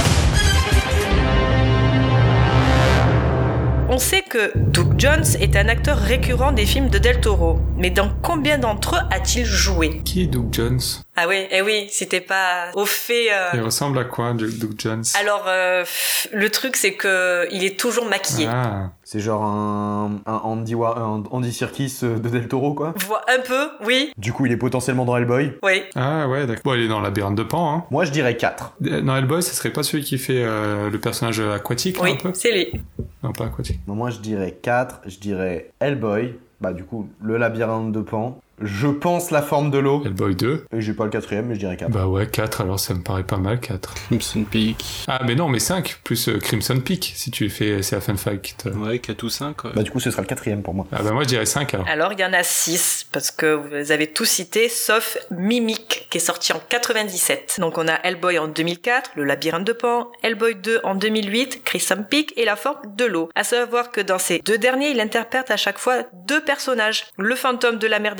On sait que Doug Jones est un acteur récurrent des films de Del Toro, mais dans combien d'entre eux a-t-il joué? Qui est Doug Jones? Ah oui, eh oui, c'était pas au fait. euh, Il ressemble à quoi, Doug Jones? Alors euh, le truc c'est que il est toujours maquillé. Ah, C'est genre un, un Andy, un Andy Serkis euh, de Del Toro, quoi. Voit un peu, oui, Du coup, il est potentiellement dans Hellboy. oui. ah ouais, d'accord. Bon, il est dans Labyrinthe de Pan, hein. Moi, je dirais 4. Euh, Dans Hellboy, ce serait pas celui qui fait euh, le personnage aquatique, là, Oui, un peu? c'est lui. Non, pas aquatique. Moi, je dirais 4. Je dirais Hellboy. Bah, du coup, le labyrinthe de Pan. Je pense la forme de l'eau. Hellboy 2 Et j'ai pas le quatrième, mais je dirais 4. Bah ouais, 4, alors ça me paraît pas mal, 4. Crimson Peak. Ah, mais non, mais 5, plus euh, Crimson Peak, si tu fais, c'est la fun fact. Ouais, 4 ou 5. Bah, du coup, ce sera le quatrième pour moi. Ah bah moi, je dirais 5, alors. Alors il y en a 6 parce que vous avez tout cité sauf Mimic qui est sorti en 97. Donc on a Hellboy en 2004, Le Labyrinthe de Pan, Hellboy 2 en 2008, Crimson Peak et La Forme de l'eau. À savoir que dans ces deux derniers, il interprète à chaque fois deux personnages, le fantôme de la mère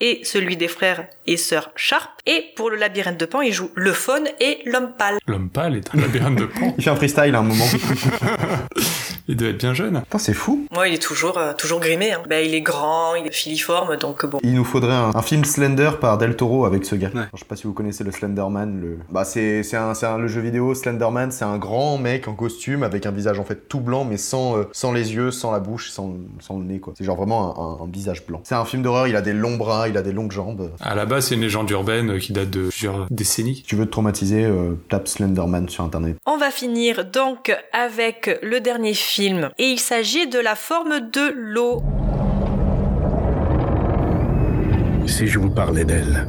et celui des frères et sœurs Sharp. Et pour Le Labyrinthe de Pan, il joue le faune et l'homme pâle. L'homme pâle est un labyrinthe de Pan. Il fait un freestyle à un moment. Il doit être bien jeune. Putain, c'est fou. Moi, il est toujours euh, toujours grimé. Hein. Ben, il est grand, il est filiforme, donc bon. Il nous faudrait un, un film Slender par Del Toro avec ce gars. Je sais pas si vous connaissez le Slenderman. Le... Bah, c'est c'est un, c'est un- le jeu vidéo Slenderman. C'est un grand mec en costume avec un visage en fait tout blanc, mais sans, euh, sans les yeux, sans la bouche, sans, sans le nez quoi. C'est genre vraiment un, un- un visage blanc. C'est un film d'horreur. Il a des longs bras, il a des longues jambes. À la base, c'est une légende urbaine euh, qui date de plusieurs décennies. Si tu veux te traumatiser, euh, tape Slenderman sur internet. On va finir donc avec le dernier film et il s'agit de la forme de l'eau. Si je vous parlais d'elle,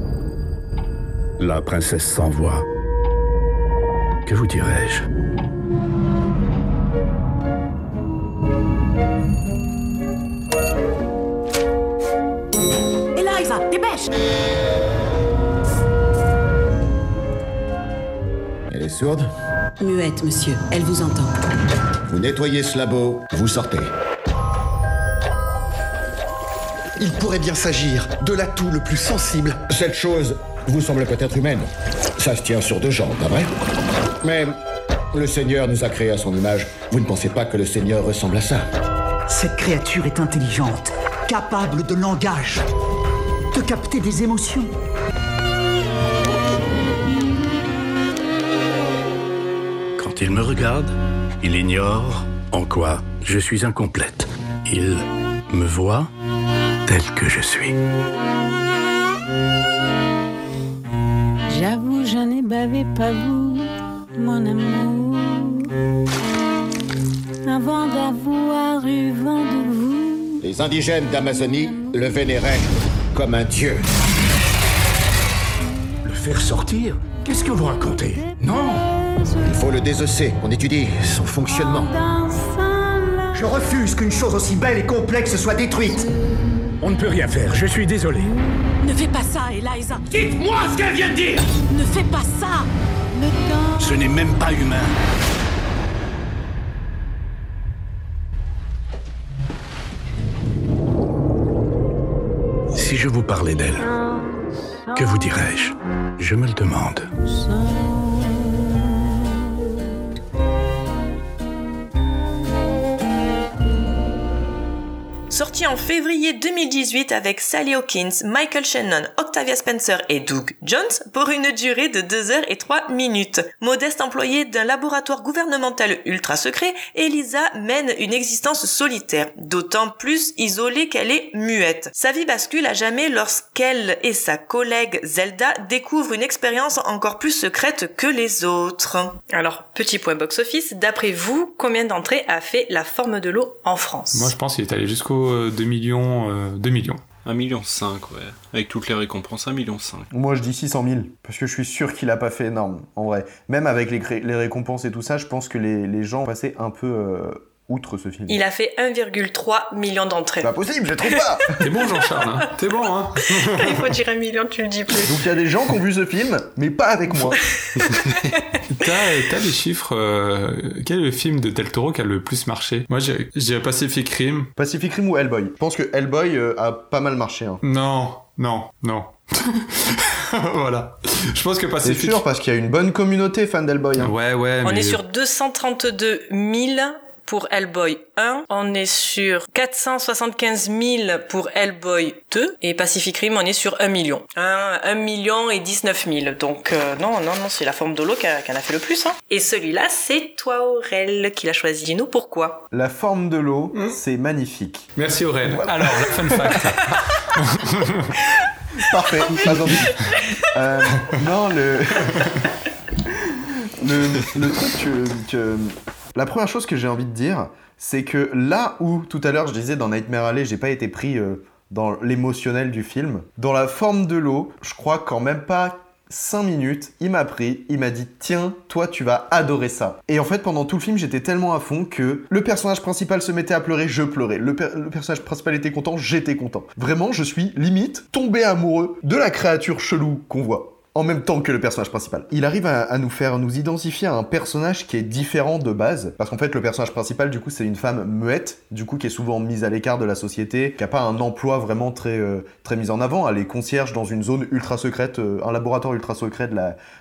la princesse sans voix, que vous dirais-je? Eliza, dépêche Elle est sourde? Muette, monsieur. Elle vous entend. Vous nettoyez ce labo, vous sortez. Il pourrait bien s'agir de l'atout le plus sensible. Cette chose vous semble peut-être humaine. Ça se tient sur deux jambes, pas vrai? Mais le Seigneur nous a créés à son image. Vous ne pensez pas que le Seigneur ressemble à ça? Cette créature est intelligente, capable de langage, de capter des émotions. Quand il me regarde, il ignore en quoi je suis incomplète. Il me voit tel que je suis. J'avoue, je n'ai bavé pas vous, mon amour. Avant d'avoir eu vent de vous. Les indigènes d'Amazonie le vénéraient comme un dieu. Le faire sortir? Qu'est-ce que vous racontez? Non faut le désosser. On étudie son fonctionnement. Je refuse qu'une chose aussi belle et complexe soit détruite. On ne peut rien faire, je suis désolé. Ne fais pas ça, Eliza. Dites-moi ce qu'elle vient de dire Ne fais pas ça. Le temps. Ce n'est même pas humain. Si je vous parlais d'elle, que vous dirais-je? Je me le demande. Sorti en février 2018 avec Sally Hawkins, Michael Shannon, Octavia Spencer et Doug Jones pour une durée de 2 heures et 3 minutes. Modeste employée d'un laboratoire gouvernemental ultra secret, Elisa mène une existence solitaire, d'autant plus isolée qu'elle est muette. Sa vie bascule à jamais lorsqu'elle et sa collègue Zelda découvrent une expérience encore plus secrète que les autres. Alors, petit point box-office, d'après vous, combien d'entrées a fait La Forme de l'eau en France? Moi, je pense qu'il est allé jusqu'au euh, 2 millions, euh, 2 millions. 1 million 5, ouais. Avec toutes les récompenses, 1 million 5. Moi, je dis 600 000, parce que je suis sûr qu'il a pas fait énorme, en vrai. Même avec les, récompenses et tout ça, je pense que les, les gens passaient un peu euh, outre ce film. Il a fait 1,3 million d'entrées. Pas possible, je trouve pas T'es bon, Jean-Charles, hein T'es bon, hein Quand il faut dire un million, tu le dis plus. Donc il y a des gens qui ont vu ce film, mais pas avec moi. T'as t'as les chiffres. euh, quel est le film de Del Toro qui a le plus marché? Moi, j'ai j'ai Pacific Rim. Pacific Rim ou Hellboy? Je pense que Hellboy euh, a pas mal marché. Hein. Non, non, non. voilà. Je pense que C'est Pacific. sûr, parce qu'il y a une bonne communauté fan d'Hellboy. Hein. Ouais, ouais, On mais est sur 232 000 pour Hellboy 1, on est sur 475 000 pour Hellboy 2, et Pacific Rim, on est sur 1 million. 1, 1 million et 19 000. Donc euh, non, non, non, c'est la forme de l'eau qui, en a fait le plus. Hein. Et celui-là, c'est toi, Aurel, qui l'a choisi. Dis-nous pourquoi. La forme de l'eau, c'est magnifique. Merci Aurel. Alors, la fun fact. Parfait, pas envie. Euh, non, le... le... le truc que, que- La première chose que j'ai envie de dire, c'est que là où, tout à l'heure, je disais dans Nightmare Alley, j'ai pas été pris euh, dans l'émotionnel du film, dans la forme de l'eau, je crois qu'en même pas 5 minutes, il m'a pris, il m'a dit Tiens, toi, tu vas adorer ça. Et en fait, pendant tout le film, j'étais tellement à fond que le personnage principal se mettait à pleurer, je pleurais. Le, le personnage principal était content, j'étais content. Vraiment, je suis limite tombé amoureux de la créature chelou qu'on voit. En même temps que le personnage principal. Il arrive à, nous faire nous identifier à un personnage qui est différent de base. Parce qu'en fait, le personnage principal, du coup, c'est une femme muette, du coup, qui est souvent mise à l'écart de la société, qui a pas un emploi vraiment très, euh, très mis en avant. Elle est concierge dans une zone ultra secrète, euh, un laboratoire ultra secret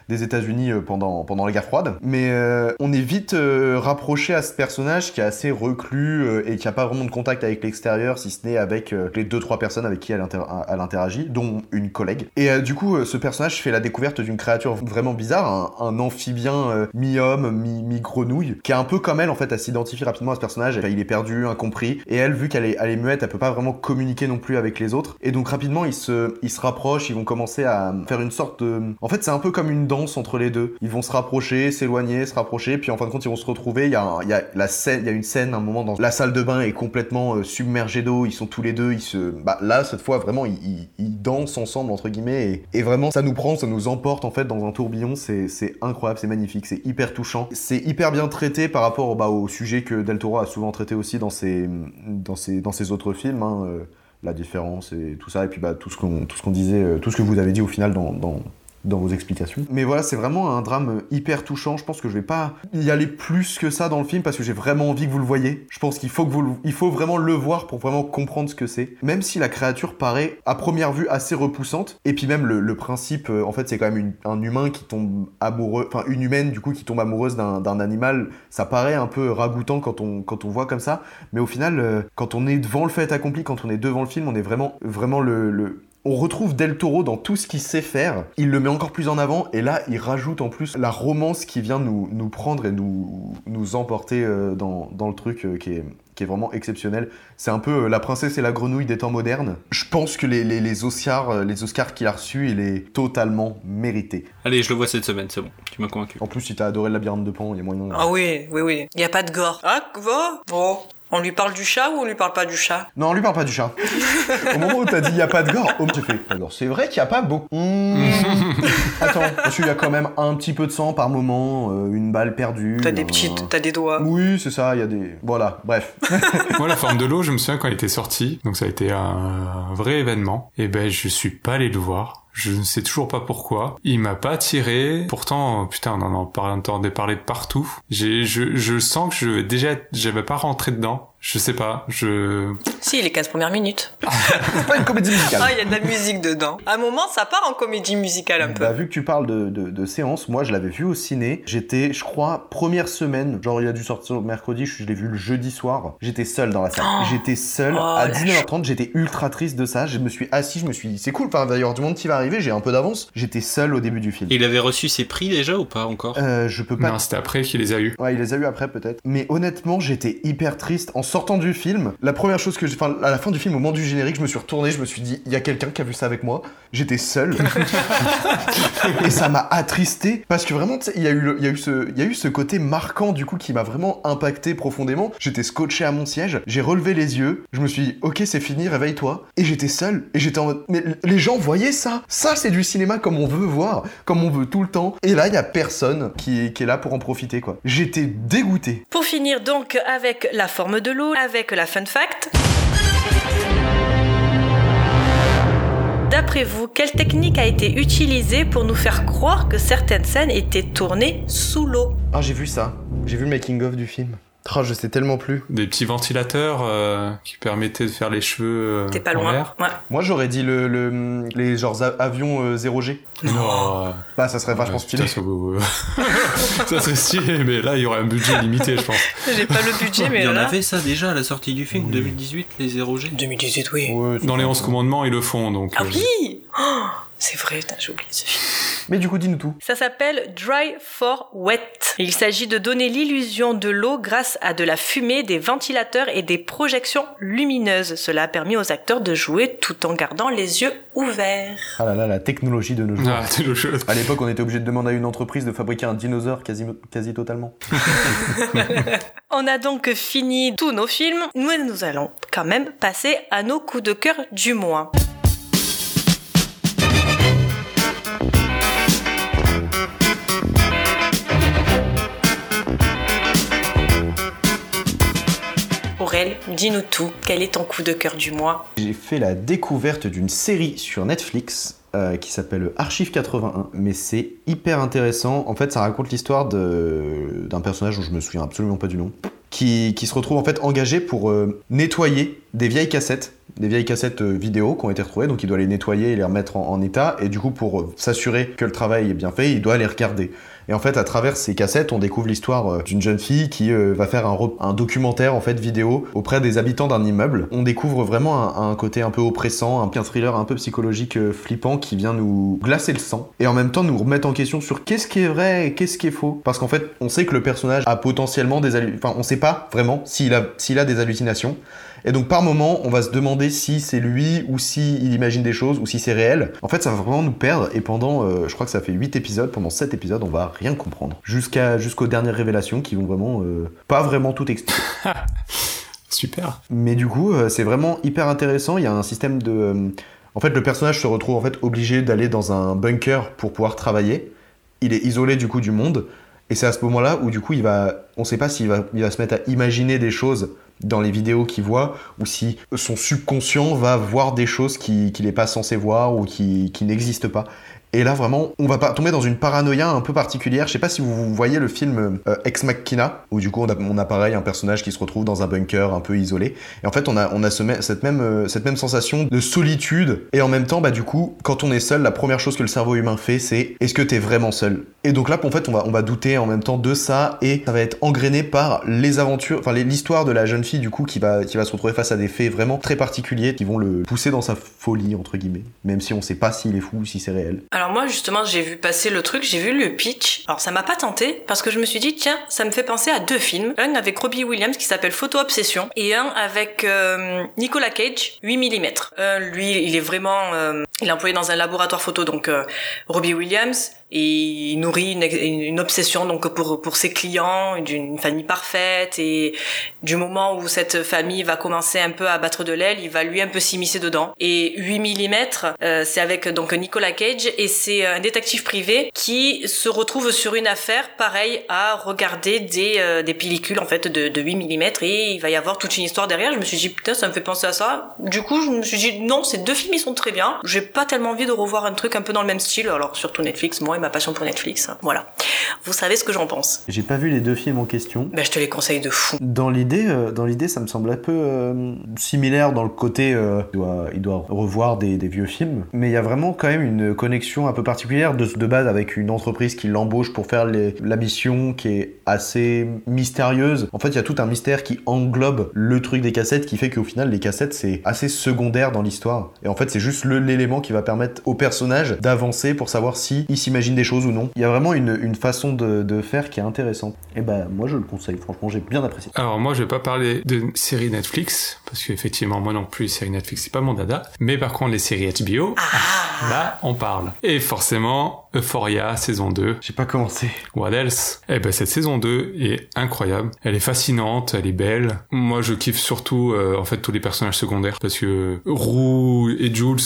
des États-Unis euh, pendant, pendant la guerre froide. Mais on est vite rapproché à ce personnage qui est assez reclus et qui a pas vraiment de contact avec l'extérieur, si ce n'est avec les deux trois personnes avec qui elle, elle interagit, dont une collègue. Et du coup, ce personnage fait la découverte d'une créature vraiment bizarre, un, amphibien euh, mi-homme, mi- mi-grenouille, qui est un peu comme elle en fait, à s'identifier rapidement à ce personnage. Enfin, il est perdu, incompris. Et elle, vu qu'elle est, muette, elle peut pas vraiment communiquer non plus avec les autres. Et donc rapidement, ils se, ils se rapprochent, ils vont commencer à faire une sorte de. En fait, c'est un peu comme une danse entre les deux. Ils vont se rapprocher, s'éloigner, se rapprocher, puis en fin de compte, ils vont se retrouver. Il y a, il y a la scène, il y a une scène, un moment dans la salle de bain est complètement euh, submergée d'eau. Ils sont tous les deux, ils se, bah là cette fois vraiment, ils, dansent ensemble entre guillemets, et, et vraiment ça nous prend, ça nous emporte en fait dans un tourbillon. C'est, incroyable, c'est magnifique, c'est hyper touchant, c'est hyper bien traité par rapport bah, au sujet que Del Toro a souvent traité aussi dans ses, dans ses, autres films. hein, euh, la différence et tout ça, et puis bah, tout ce qu'on disait, euh, tout ce que vous avez dit au final dans, dans vos explications. Mais voilà, c'est vraiment un drame hyper touchant. Je pense que je vais pas y aller plus que ça dans le film parce que j'ai vraiment envie que vous le voyez. Je pense qu'il faut que vous il faut vraiment le voir pour vraiment comprendre ce que c'est. Même si la créature paraît à première vue assez repoussante, et puis même le, principe, euh, en fait, c'est quand même un humain qui tombe amoureux, enfin une humaine du coup qui tombe amoureuse d'un d'un animal. Ça paraît un peu ragoûtant quand on quand on voit comme ça, mais au final, euh, quand on est devant le fait accompli, quand on est devant le film, on est vraiment vraiment le- le on retrouve Del Toro dans tout ce qu'il sait faire. Il le met encore plus en avant et là, il rajoute en plus la romance qui vient nous, nous prendre et nous, nous emporter euh, dans, dans le truc euh, qui, est, qui est vraiment exceptionnel. C'est un peu euh, la princesse et la grenouille des temps modernes. Je pense que les, les, les Oscars, euh, les Oscars qu'il a reçus, il est totalement mérité. Allez, je le vois cette semaine, c'est bon. Tu m'as convaincu. En plus, si t'as adoré le labyrinthe de Pan, il y a moyen. Ah oui, oui, oui. Il n'y a pas de gore. Ah, va Bon. On lui parle du chat ou on lui parle pas du chat? Non, on lui parle pas du chat. Au moment où t'as dit il y a pas de gore, oh, j'ai fait alors c'est vrai qu'il y a pas beaucoup. Hmm. Attends, parce qu'il y a quand même un petit peu de sang par moment, euh, une balle perdue. T'as des petites, t'as des doigts. Oui, c'est ça, il y a des. Voilà, bref. Moi, la forme de l'eau, je me souviens quand elle était sortie, donc ça a été un vrai événement. Et ben, je suis pas allé le voir. Je ne sais toujours pas pourquoi. Il m'a pas attiré. Pourtant, putain, on en entendait parler de partout. Je, je sens que je déjà, j'avais pas rentré dedans. Je sais pas. Je. Si, les 15 premières minutes. c'est pas une comédie musicale. Ah, il y a de la musique dedans. À un moment, ça part en comédie musicale un peu. Bah, vu que tu parles de, de, de séance, moi je l'avais vu au ciné. J'étais, je crois, première semaine. Genre, il a dû sortir mercredi, je, je l'ai vu le jeudi soir. J'étais seul dans la salle. Oh. J'étais seul Oh, à la 19h30. J'étais ultra triste de ça. Je me suis assis, je me suis dit, c'est cool. Enfin, d'ailleurs, du monde qui va arriver, j'ai un peu d'avance. J'étais seul au début du film. Il avait reçu ses prix déjà ou pas encore? Euh, je peux pas. Non, c'était après qu'il les a eu. Ouais, il les a eu après peut-être. Mais honnêtement, j'étais hyper triste en sortant du film. La première chose que je enfin, à la fin du film, au moment du générique, je me suis retourné, je me suis dit, il y a quelqu'un qui a vu ça avec moi. J'étais seul. et ça m'a attristé parce que vraiment, il y a eu, le- y a eu ce, il y a eu ce côté marquant du coup qui m'a vraiment impacté profondément. J'étais scotché à mon siège, j'ai relevé les yeux, je me suis dit, ok, c'est fini, réveille-toi. Et j'étais seul, et j'étais en mode, mais les gens voyaient ça. Ça, c'est du cinéma comme on veut voir, comme on veut tout le temps. Et là, il y a personne qui est, qui est là pour en profiter, quoi. J'étais dégoûté. Pour finir donc avec la forme de avec la fun fact. D'après vous, quelle technique a été utilisée pour nous faire croire que certaines scènes étaient tournées sous l'eau? Ah, j'ai vu ça. J'ai vu le making-of du film. Oh, je sais tellement plus. Des petits ventilateurs euh, qui permettaient de faire les cheveux euh, T'es pas loin. Ouais. Moi, j'aurais dit le, le- les genres avions euh, 0G. Non. Bah, ça serait vachement Ouais, stylé. putain, ça, ça serait stylé, mais là, il y aurait un budget limité, je pense. J'ai pas le budget, mais Il y en avait ça déjà à la sortie du film 2018, les 0G 2018, oui. Dans les 11 commandements, ils le font, donc... Ah euh, oui Oh, C'est vrai, putain, j'ai oublié ce film. Mais du coup, dis-nous tout. Ça s'appelle Dry for Wet. Il s'agit de donner l'illusion de l'eau grâce à de la fumée, des ventilateurs et des projections lumineuses. Cela a permis aux acteurs de jouer tout en gardant les yeux ouverts. Ah là là, la technologie de nos jours. Ah, c'est le jeu. À l'époque, on était obligé de demander à une entreprise de fabriquer un dinosaure quasi, quasi totalement. On a donc fini tous nos films. Nous, nous allons quand même passer à nos coups de cœur du mois. Dis-nous tout. Quel est ton coup de cœur du mois? J'ai fait la découverte d'une série sur Netflix euh, qui s'appelle Archive 81, mais c'est hyper intéressant. En fait, ça raconte l'histoire d'un personnage dont je me souviens absolument pas du nom, qui, se retrouve en fait engagé pour euh, nettoyer des vieilles cassettes, des vieilles cassettes euh, vidéo qui ont été retrouvées, donc il doit les nettoyer et les remettre en, état, et du coup pour euh, s'assurer que le travail est bien fait, il doit les regarder. Et en fait, à travers ces cassettes, on découvre l'histoire d'une jeune fille qui va faire un, re- un documentaire en fait vidéo auprès des habitants d'un immeuble. On découvre vraiment un, côté un peu oppressant, un, un thriller un peu psychologique flippant qui vient nous glacer le sang et en même temps nous remettre en question sur qu'est-ce qui est vrai et qu'est-ce qui est faux. Parce qu'en fait, on sait que le personnage a potentiellement des enfin, on sait pas vraiment s'il a s'il a des hallucinations. Et donc par moment, on va se demander si c'est lui ou si il imagine des choses ou si c'est réel. En fait, ça va vraiment nous perdre et pendant, euh, je crois que ça fait 8 épisodes, pendant 7 épisodes, on va rien comprendre. Jusqu'à jusqu'aux dernières révélations qui vont vraiment euh, pas vraiment tout expliquer. Super. Mais du coup, euh, c'est vraiment hyper intéressant. Il y a un système de. En fait, le personnage se retrouve en fait obligé d'aller dans un bunker pour pouvoir travailler. Il est isolé du coup du monde. Et c'est à ce moment-là où du coup il va, on sait pas s'il va, il se mettre à imaginer des choses dans les vidéos qu'il voit ou si son subconscient va voir des choses qui- qu'il n'est pas censé voir ou qui n'existent pas. Et là vraiment, on va pas tomber dans une paranoïa un peu particulière. Je sais pas si vous voyez le film euh, Ex Machina où du coup on a, on a pareil un personnage qui se retrouve dans un bunker un peu isolé. Et en fait on a, on a ce cette, même, euh, cette même sensation de solitude et en même temps bah du coup quand on est seul la première chose que le cerveau humain fait c'est est-ce que t'es vraiment seul? Et donc là en fait on va, on va douter en même temps de ça et ça va être engrainé par les aventures, enfin l'histoire de la jeune fille du coup qui va, qui va se retrouver face à des faits vraiment très particuliers qui vont le pousser dans sa folie entre guillemets. Même si on sait pas s'il est fou ou si c'est réel. Alors moi justement j'ai vu passer le truc, j'ai vu le pitch. Alors ça m'a pas tenté parce que je me suis dit tiens ça me fait penser à deux films. Un avec Robbie Williams qui s'appelle Photo Obsession et un avec euh, Nicolas Cage 8 mm. Euh, lui il est vraiment euh, il est employé dans un laboratoire photo donc Robbie Williams et il nourrit une, une obsession donc pour pour ses clients d'une famille parfaite et du moment où cette famille va commencer un peu à battre de l'aile, il va lui un peu s'immiscer dedans. Et 8 mm, euh, c'est avec donc Nicolas Cage et c'est un détective privé qui se retrouve sur une affaire pareil à regarder des euh, des pellicules en fait de, de 8 mm et il va y avoir toute une histoire derrière. Je me suis dit putain ça me fait penser à ça. Du coup je me suis dit non ces deux films ils sont très bien. J'ai pas tellement envie de revoir un truc un peu dans le même style. Alors surtout Netflix, moi et ma passion pour Netflix. Voilà. Vous savez ce que j'en pense. J'ai pas vu les deux films en question. Ben je te les conseille de fou. Dans l'idée, euh, dans l'idée, ça me semble un peu euh, similaire dans le côté, euh, il, doit, il doit revoir des, des vieux films, mais il y a vraiment quand même une connexion un peu particulière de, de base avec une entreprise qui l'embauche pour faire les- la mission qui est assez mystérieuse. En fait, il y a tout un mystère qui englobe le truc des cassettes qui fait qu'au final, les cassettes c'est assez secondaire dans l'histoire. Et en fait, c'est juste l'élément élément qui va permettre au personnage d'avancer pour savoir si il s'imagine des choses ou non. Il y a vraiment une, une façon de, de faire qui est intéressante. Et ben moi je le conseille, franchement j'ai bien apprécié. Alors moi je vais pas parler de séries Netflix parce qu'effectivement moi non plus les séries Netflix c'est pas mon dada. Mais par contre les séries HBO, là on parle. Et forcément Euphoria saison 2. J'ai pas commencé. What else? Eh ben cette saison 2 est incroyable. Elle est fascinante, elle est belle. Moi je kiffe surtout euh, en fait tous les personnages secondaires parce que Roux et Jules,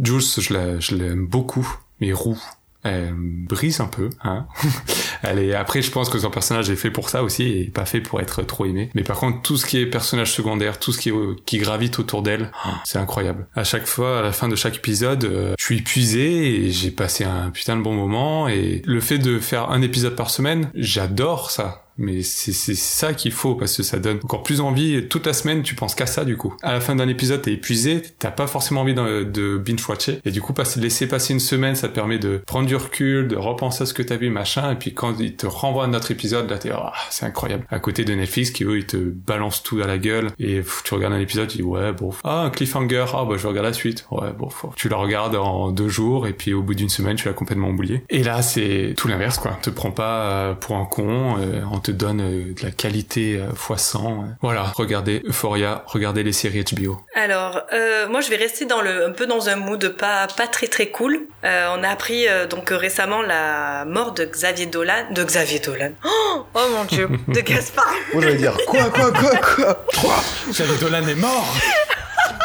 Jules je la- je l'aime beaucoup, mais Roux me brise un peu, hein. Elle est, après, je pense que son personnage est fait pour ça aussi et pas fait pour être trop aimé. Mais par contre, tout ce qui est personnage secondaire, tout ce qui, euh, gravite autour d'elle, c'est incroyable. À chaque fois, à la fin de chaque épisode, euh, je suis épuisé et j'ai passé un putain de bon moment et le fait de faire un épisode par semaine, j'adore ça. Mais c'est ça qu'il faut parce que ça donne encore plus envie. Toute la semaine, tu penses qu'à ça du coup. À la fin d'un épisode, t'es épuisé, t'as pas forcément envie de, binge-watcher. Et du coup, passer, laisser passer une semaine, ça te permet de prendre du recul, de repenser à ce que t'as vu, machin. Et puis quand il te renvoie à notre épisode, là, t'es, ah, c'est incroyable. À côté de Netflix qui, eux, ils te balancent tout à la gueule. Et tu regardes un épisode, tu dis, ouais, bon. Ah, un cliffhanger, ah, bah, je regarde la suite. Ouais, bon, tu la regardes en deux jours. Et puis au bout d'une semaine, tu l'as complètement oublié. Et là, c'est tout l'inverse, quoi. Te prend pas euh, pour un con, euh, te donne euh, de la qualité euh, fois 100. euh. Voilà, regardez Euphoria, regardez les séries HBO. Alors, euh, moi, je vais rester dans le, un peu dans un mood pas, pas très très cool. Euh, on a appris euh, donc récemment la mort de Xavier Dolan, de Xavier Dolan. Oh, oh mon dieu, de Gaspard. Moi j'allais dire quoi, quoi, quoi, quoi? Quoi Xavier Dolan est mort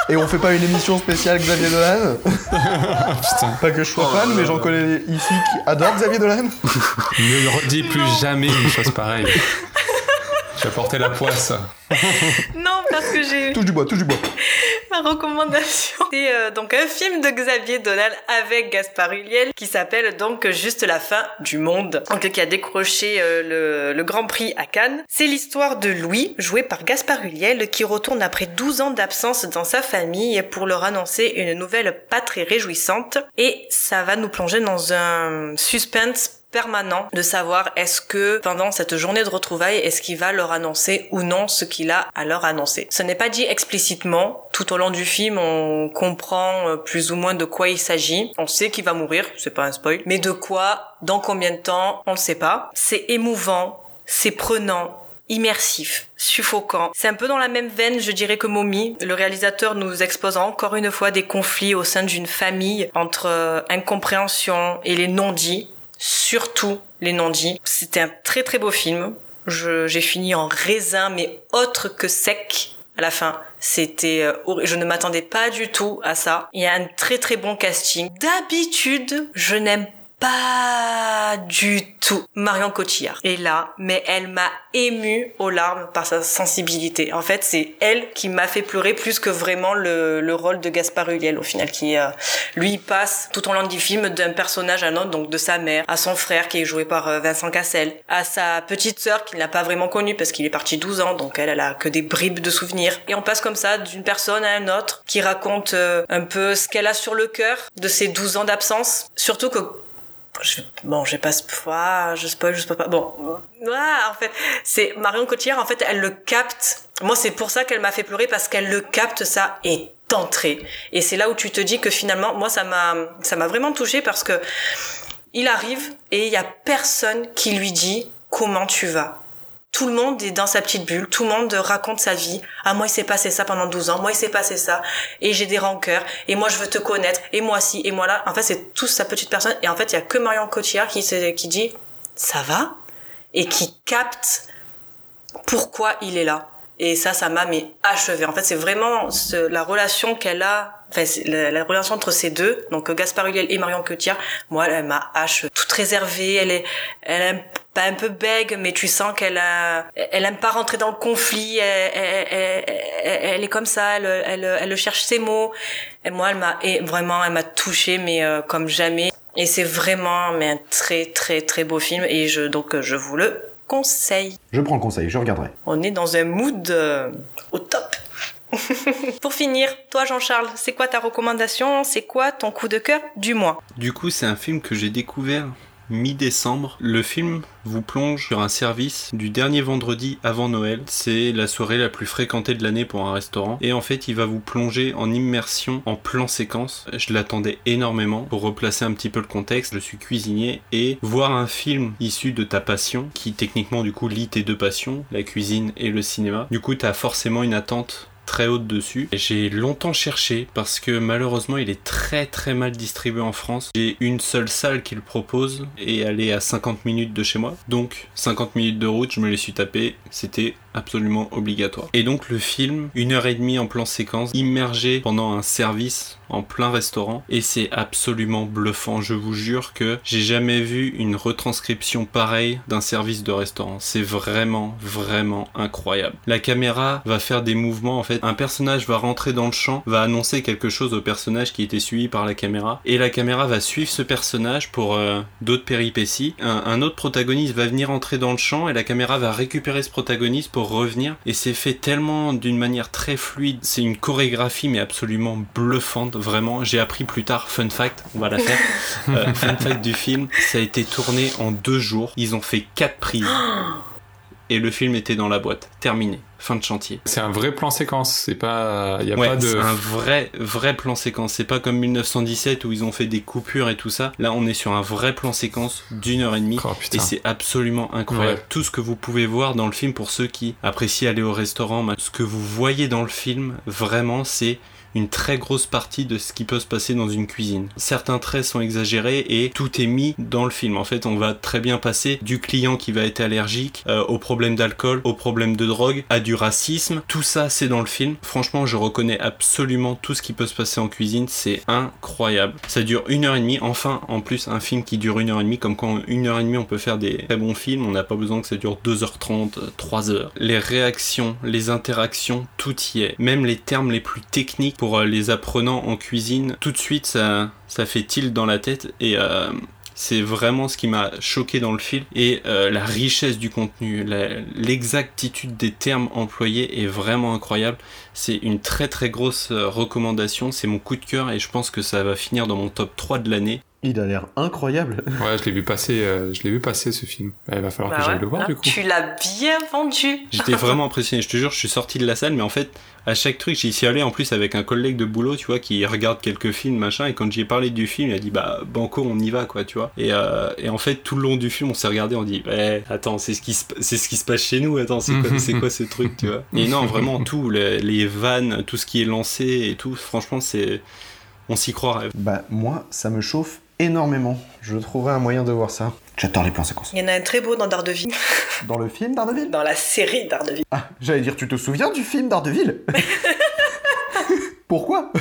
Et on fait pas une émission spéciale Xavier Dolan Putain. Pas que je sois fan, mais j'en connais ici qui adorent Xavier Dolan. Ne redis plus jamais une chose pareille. Tu as porté la poisse. Non, parce que j'ai Touche du bois, touche du bois. ma recommandation. C'est euh, donc un film de Xavier Dolan avec Gaspard Ulliel qui s'appelle donc Juste la fin du monde. Donc qui a décroché euh, le, le Grand Prix à Cannes. C'est l'histoire de Louis, joué par Gaspard Ulliel, qui retourne après 12 ans d'absence dans sa famille pour leur annoncer une nouvelle pas très réjouissante. Et ça va nous plonger dans un suspense permanent de savoir est-ce que pendant cette journée de retrouvailles, est-ce qu'il va leur annoncer ou non ce qu'il a à leur annoncer. Ce n'est pas dit explicitement. Tout au long du film, on comprend euh, plus ou moins de quoi il s'agit. On sait qu'il va mourir, c'est pas un spoil. Mais de quoi, dans combien de temps, on ne sait pas. C'est émouvant, c'est prenant, immersif, suffocant. C'est un peu dans la même veine, je dirais, que Mommy. Le réalisateur nous expose encore une fois des conflits au sein d'une famille entre euh, incompréhension et les non-dits. Surtout les non-dits. C'était un très très beau film. J'ai fini en raisin, mais autre que sec à la fin. C'était, euh, je ne m'attendais pas du tout à ça. Il y a un très très bon casting. D'habitude, je n'aime pas du tout Marion Cotillard. Et là, mais elle m'a émue aux larmes par sa sensibilité. En fait, c'est elle qui m'a fait pleurer plus que vraiment le, le rôle de Gaspard Ulliel au final, qui euh, lui passe tout au long du film d'un personnage à un autre, donc de sa mère, à son frère qui est joué par euh, Vincent Cassel, à sa petite sœur qu'il n'a pas vraiment connue parce qu'il est parti 12 ans, donc elle, elle a que des bribes de souvenirs. Et on passe comme ça d'une personne à une autre qui raconte euh, un peu ce qu'elle a sur le cœur de ses 12 ans d'absence. Surtout que je, bon, j'ai pas ah, je spoil, je spoil pas. Bon, ah, en fait, c'est Marion Cotillard. En fait, elle le capte. Moi, c'est pour ça qu'elle m'a fait pleurer parce qu'elle le capte ça est entrée. Et c'est là où tu te dis que finalement, moi, ça m'a, ça m'a vraiment touché parce que il arrive et il y a personne qui lui dit comment tu vas. Tout le monde est dans sa petite bulle, tout le monde raconte sa vie. Ah, moi, il s'est passé ça pendant 12 ans, moi, il s'est passé ça, et j'ai des rancœurs, et moi, je veux te connaître, et moi, si, et moi, là. En fait, c'est tous sa petite personne, et en fait, il y a que Marion Cotillard qui, qui dit, ça va? Et qui capte pourquoi il est là. Et ça, ça m'a mais achevé. En fait, c'est vraiment ce- la relation qu'elle a, enfin, la, la relation entre ces deux, donc Gaspard Ulliel et Marion Cotillard. Moi, elle m'a hache toute réservée. Elle est, elle aime pas un peu bègue, mais tu sens qu'elle a, elle aime pas rentrer dans le conflit. Elle, elle, elle- elle- est comme ça. Elle, elle, elle cherche ses mots. Et moi, elle m'a, vraiment, elle m'a touchée, mais euh, comme jamais. Et c'est vraiment, mais un très, très, très beau film. Et je, donc, euh, je vous le conseille. Je prends le conseil, je regarderai. On est dans un mood euh, au top. Pour finir, toi Jean-Charles, c'est quoi ta recommandation? C'est quoi ton coup de cœur du mois? Du coup, c'est un film que j'ai découvert mi-décembre. Le film vous plonge sur un service du dernier vendredi avant Noël. C'est la soirée la plus fréquentée de l'année pour un restaurant. Et en fait, il va vous plonger en immersion en plan séquence. Je l'attendais énormément pour replacer un petit peu le contexte. Je suis cuisinier et voir un film issu de ta passion, qui techniquement du coup lie tes deux passions, la cuisine et le cinéma. Du coup, tu as forcément une attente très haute dessus. J'ai longtemps cherché parce que malheureusement il est très très mal distribué en France. J'ai une seule salle qui le propose et elle est à 50 minutes de chez moi. Donc 50 minutes de route, je me les suis tapé. C'était absolument obligatoire. Et donc le film, une heure et demie en plan séquence, immergé pendant un service en plein restaurant et c'est absolument bluffant. Je vous jure que j'ai jamais vu une retranscription pareille d'un service de restaurant. C'est vraiment vraiment incroyable. La caméra va faire des mouvements en fait. Un personnage va rentrer dans le champ, va annoncer quelque chose au personnage qui était suivi par la caméra et la caméra va suivre ce personnage pour euh, d'autres péripéties. Un, un autre protagoniste va venir entrer dans le champ et la caméra va récupérer ce protagoniste pour revenir et c'est fait tellement d'une manière très fluide. C'est une chorégraphie mais absolument bluffante vraiment. J'ai appris plus tard, fun fact, on va la faire. Euh, fun fact du film, ça a été tourné en deux jours. Ils ont fait quatre prises. Et le film était dans la boîte, terminé, fin de chantier. C'est un vrai plan séquence, c'est pas, y a Ouais, pas de. c'est un vrai, vrai plan séquence. C'est pas comme 1917 où ils ont fait des coupures et tout ça. Là, on est sur un vrai plan séquence d'une heure et demie. Oh, et c'est absolument incroyable. Ouais. Tout ce que vous pouvez voir dans le film pour ceux qui apprécient aller au restaurant, ce que vous voyez dans le film, vraiment, c'est une très grosse partie de ce qui peut se passer dans une cuisine. Certains traits sont exagérés et tout est mis dans le film. En fait, on va très bien passer du client qui va être allergique euh, au problème d'alcool, au problème de drogue, à du racisme. Tout ça, c'est dans le film. Franchement, je reconnais absolument tout ce qui peut se passer en cuisine. C'est incroyable. Ça dure une heure et demie. Enfin, en plus, un film qui dure une heure et demie, comme quand une heure et demie on peut faire des très bons films, on n'a pas besoin que ça dure 2h30, 3h. Les réactions, les interactions, tout y est. Même les termes les plus techniques pour euh, les apprenants en cuisine, tout de suite ça, fait tilt dans la tête et euh, c'est vraiment ce qui m'a choqué dans le film et euh, la richesse du contenu, l'exactitude des termes employés est vraiment incroyable. C'est une très très grosse recommandation, c'est mon coup de cœur et je pense que ça va finir dans mon top 3 de l'année. Il a l'air incroyable. Ouais, je l'ai vu passer, euh, je l'ai vu passer ce film. Il va falloir Bah que j'aille le voir hein, du coup. Tu l'as bien vendu. J'étais vraiment impressionné, je te jure, je suis sorti de la salle, mais en fait, à chaque truc, j'y suis allé en plus avec un collègue de boulot, tu vois, qui regarde quelques films, machin, et quand j'ai parlé du film, il a dit, bah, banco, on y va, quoi, tu vois. Et, euh, et en fait, tout le long du film, on s'est regardé, on dit, ouais, attends, c'est ce qui se, c'est ce qui se passe chez nous, attends, c'est quoi, c'est quoi ce truc, tu vois? Et non, vraiment, tout, les, les vannes, tout ce qui est lancé et tout, franchement, c'est, on s'y croirait. Bah, moi, ça me chauffe énormément. Je trouverai un moyen de voir ça. J'adore les plans séquences. Il y en a un très beau dans Daredevil. Dans le film Daredevil? Dans la série Daredevil. Ah, j'allais dire, tu te souviens du film Daredevil? Pourquoi?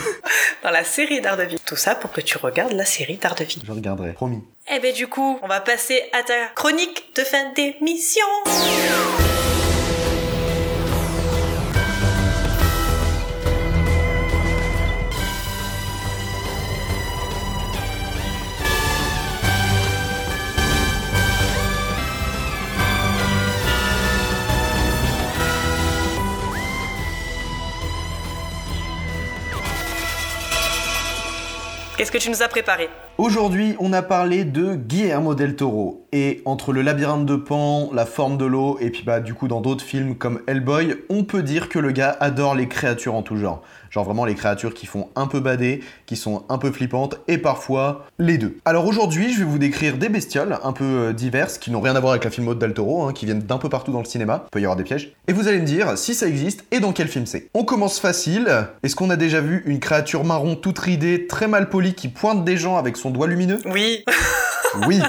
Dans la série Daredevil. Tout ça pour que tu regardes la série Daredevil. Je regarderai, promis. Eh ben du coup, on va passer à ta chronique de fin d'émission. Qu'est-ce que tu nous as préparé Aujourd'hui, on a parlé de Guillermo del Toro. Et entre le labyrinthe de Pan, la forme de l'eau, et puis bah du coup dans d'autres films comme Hellboy, on peut dire que le gars adore les créatures en tout genre. Genre vraiment les créatures qui font un peu bader, qui sont un peu flippantes, et parfois les deux. Alors aujourd'hui, je vais vous décrire des bestioles un peu euh, diverses, qui n'ont rien à voir avec la filmo de del Toro, hein, qui viennent d'un peu partout dans le cinéma. Il peut y avoir des pièges. Et vous allez me dire si ça existe et dans quel film c'est. On commence facile. Est-ce qu'on a déjà vu une créature marron toute ridée, très mal polie, qui pointe des gens avec son doigt lumineux? Oui. Oui,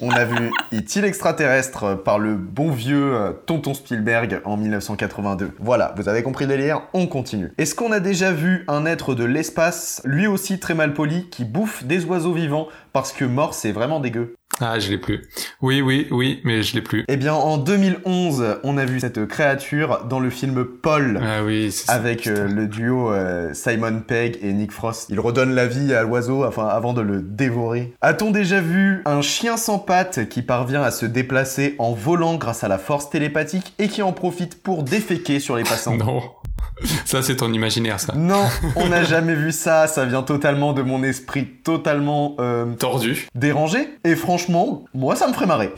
on a vu E.T. l'extraterrestre par le bon vieux euh, Tonton Spielberg en 1982. Voilà, vous avez compris le délire, on continue. Est-ce qu'on a déjà vu un être de l'espace, lui aussi très mal poli, qui bouffe des oiseaux vivants parce que mort c'est vraiment dégueu? Ah, je l'ai plus. Oui, oui, oui, mais je l'ai plus. Eh bien en 2011, on a vu cette créature dans le film Paul. Ah oui, c'est avec euh, le duo euh, Simon Pegg et Nick Frost. Il redonne la vie à l'oiseau enfin, avant de le dévorer. A-t-on déjà vu un chien sans pattes qui parvient à se déplacer en volant grâce à la force télépathique et qui en profite pour déféquer sur les passants? Non. Ça, c'est ton imaginaire, ça. Non, on n'a jamais vu ça. Ça vient totalement de mon esprit totalement euh, Tordu. dérangé. Et franchement, moi, ça me ferait marrer.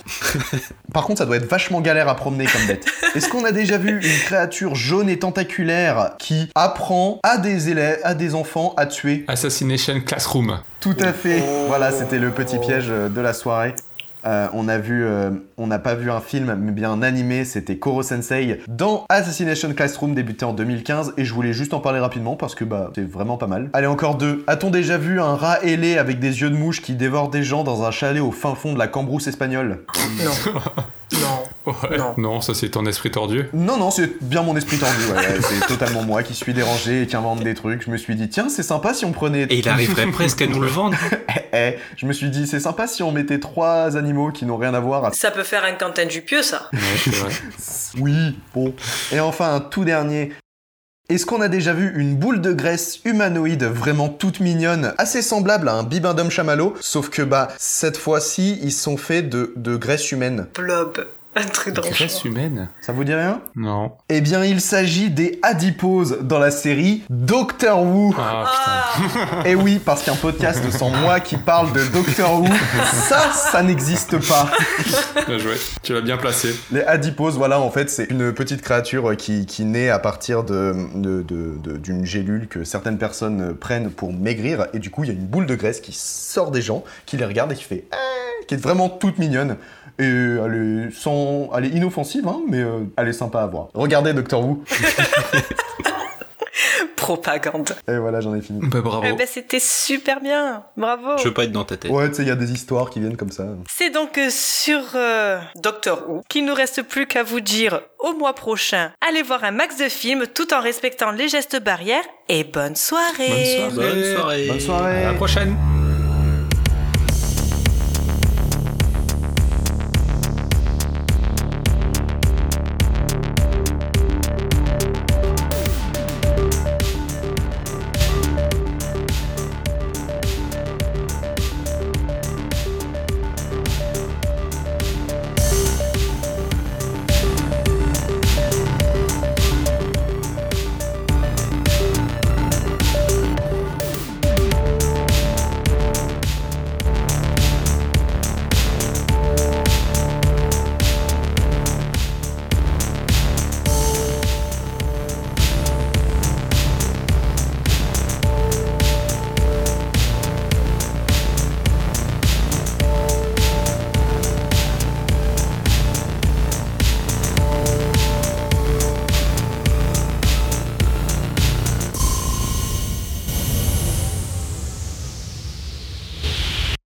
Par contre, ça doit être vachement galère à promener comme bête. Est-ce qu'on a déjà vu une créature jaune et tentaculaire qui apprend à des élèves, à des enfants à tuer? Assassination Classroom. Tout à fait. Voilà, c'était le petit piège de la soirée. Euh, on a vu, euh, on n'a pas vu un film, mais bien un animé, c'était Koro Sensei dans Assassination Classroom débuté en 2015 et je voulais juste en parler rapidement parce que bah c'est vraiment pas mal. Allez encore deux. A-t-on déjà vu un rat ailé avec des yeux de mouche qui dévore des gens dans un chalet au fin fond de la Cambrousse espagnole? Non. Non. Ouais. Non. ça, c'est ton esprit tordu. Non, non, c'est bien mon esprit ouais, ouais, c'est totalement moi qui suis dérangé et qui invente des trucs. Je me suis dit tiens c'est sympa si on prenait. Et il arriverait presque à nous le vendre. Eh, je me suis dit c'est sympa si on mettait trois animaux qui n'ont rien à voir. À... Ça peut faire un Quentin Dupieux, ça. Ouais, c'est vrai. Oui, bon. Et enfin un tout dernier. Est-ce qu'on a déjà vu une boule de graisse humanoïde vraiment toute mignonne, assez semblable à un bibendum chamallow, sauf que bah cette fois-ci ils sont faits de, de graisse humaine? Blob. Un truc de Graisse humaine Ça vous dit rien? Non. Eh bien il s'agit des adiposes dans la série Doctor Who. Ah, Et oui, parce qu'un podcast sans moi qui parle de Doctor Who, ça, ça n'existe pas. putain. Bien joué. Tu l'as bien placé. Les adiposes, voilà, en fait, c'est une petite créature qui, qui naît à partir de, de- de- de- d'une gélule que certaines personnes prennent pour maigrir. Et du coup, il y a une boule de graisse qui sort des gens, qui les regarde et qui fait Eh qui est vraiment toute mignonne. Et elle est, sans, elle est inoffensive, hein, mais euh, elle est sympa à voir. Regardez Doctor Who. Propagande. Et voilà, j'en ai fini. Bah, bravo. Eh ben, c'était super bien. Bravo. Je veux pas être dans ta tête. Ouais, tu sais, il y a des histoires qui viennent comme ça. C'est donc euh, sur euh, Doctor Who qu'il nous reste plus qu'à vous dire au mois prochain, allez voir un max de films tout en respectant les gestes barrières et bonne soirée. Bonne soirée. Bonne soirée. Bonne soirée. À la prochaine.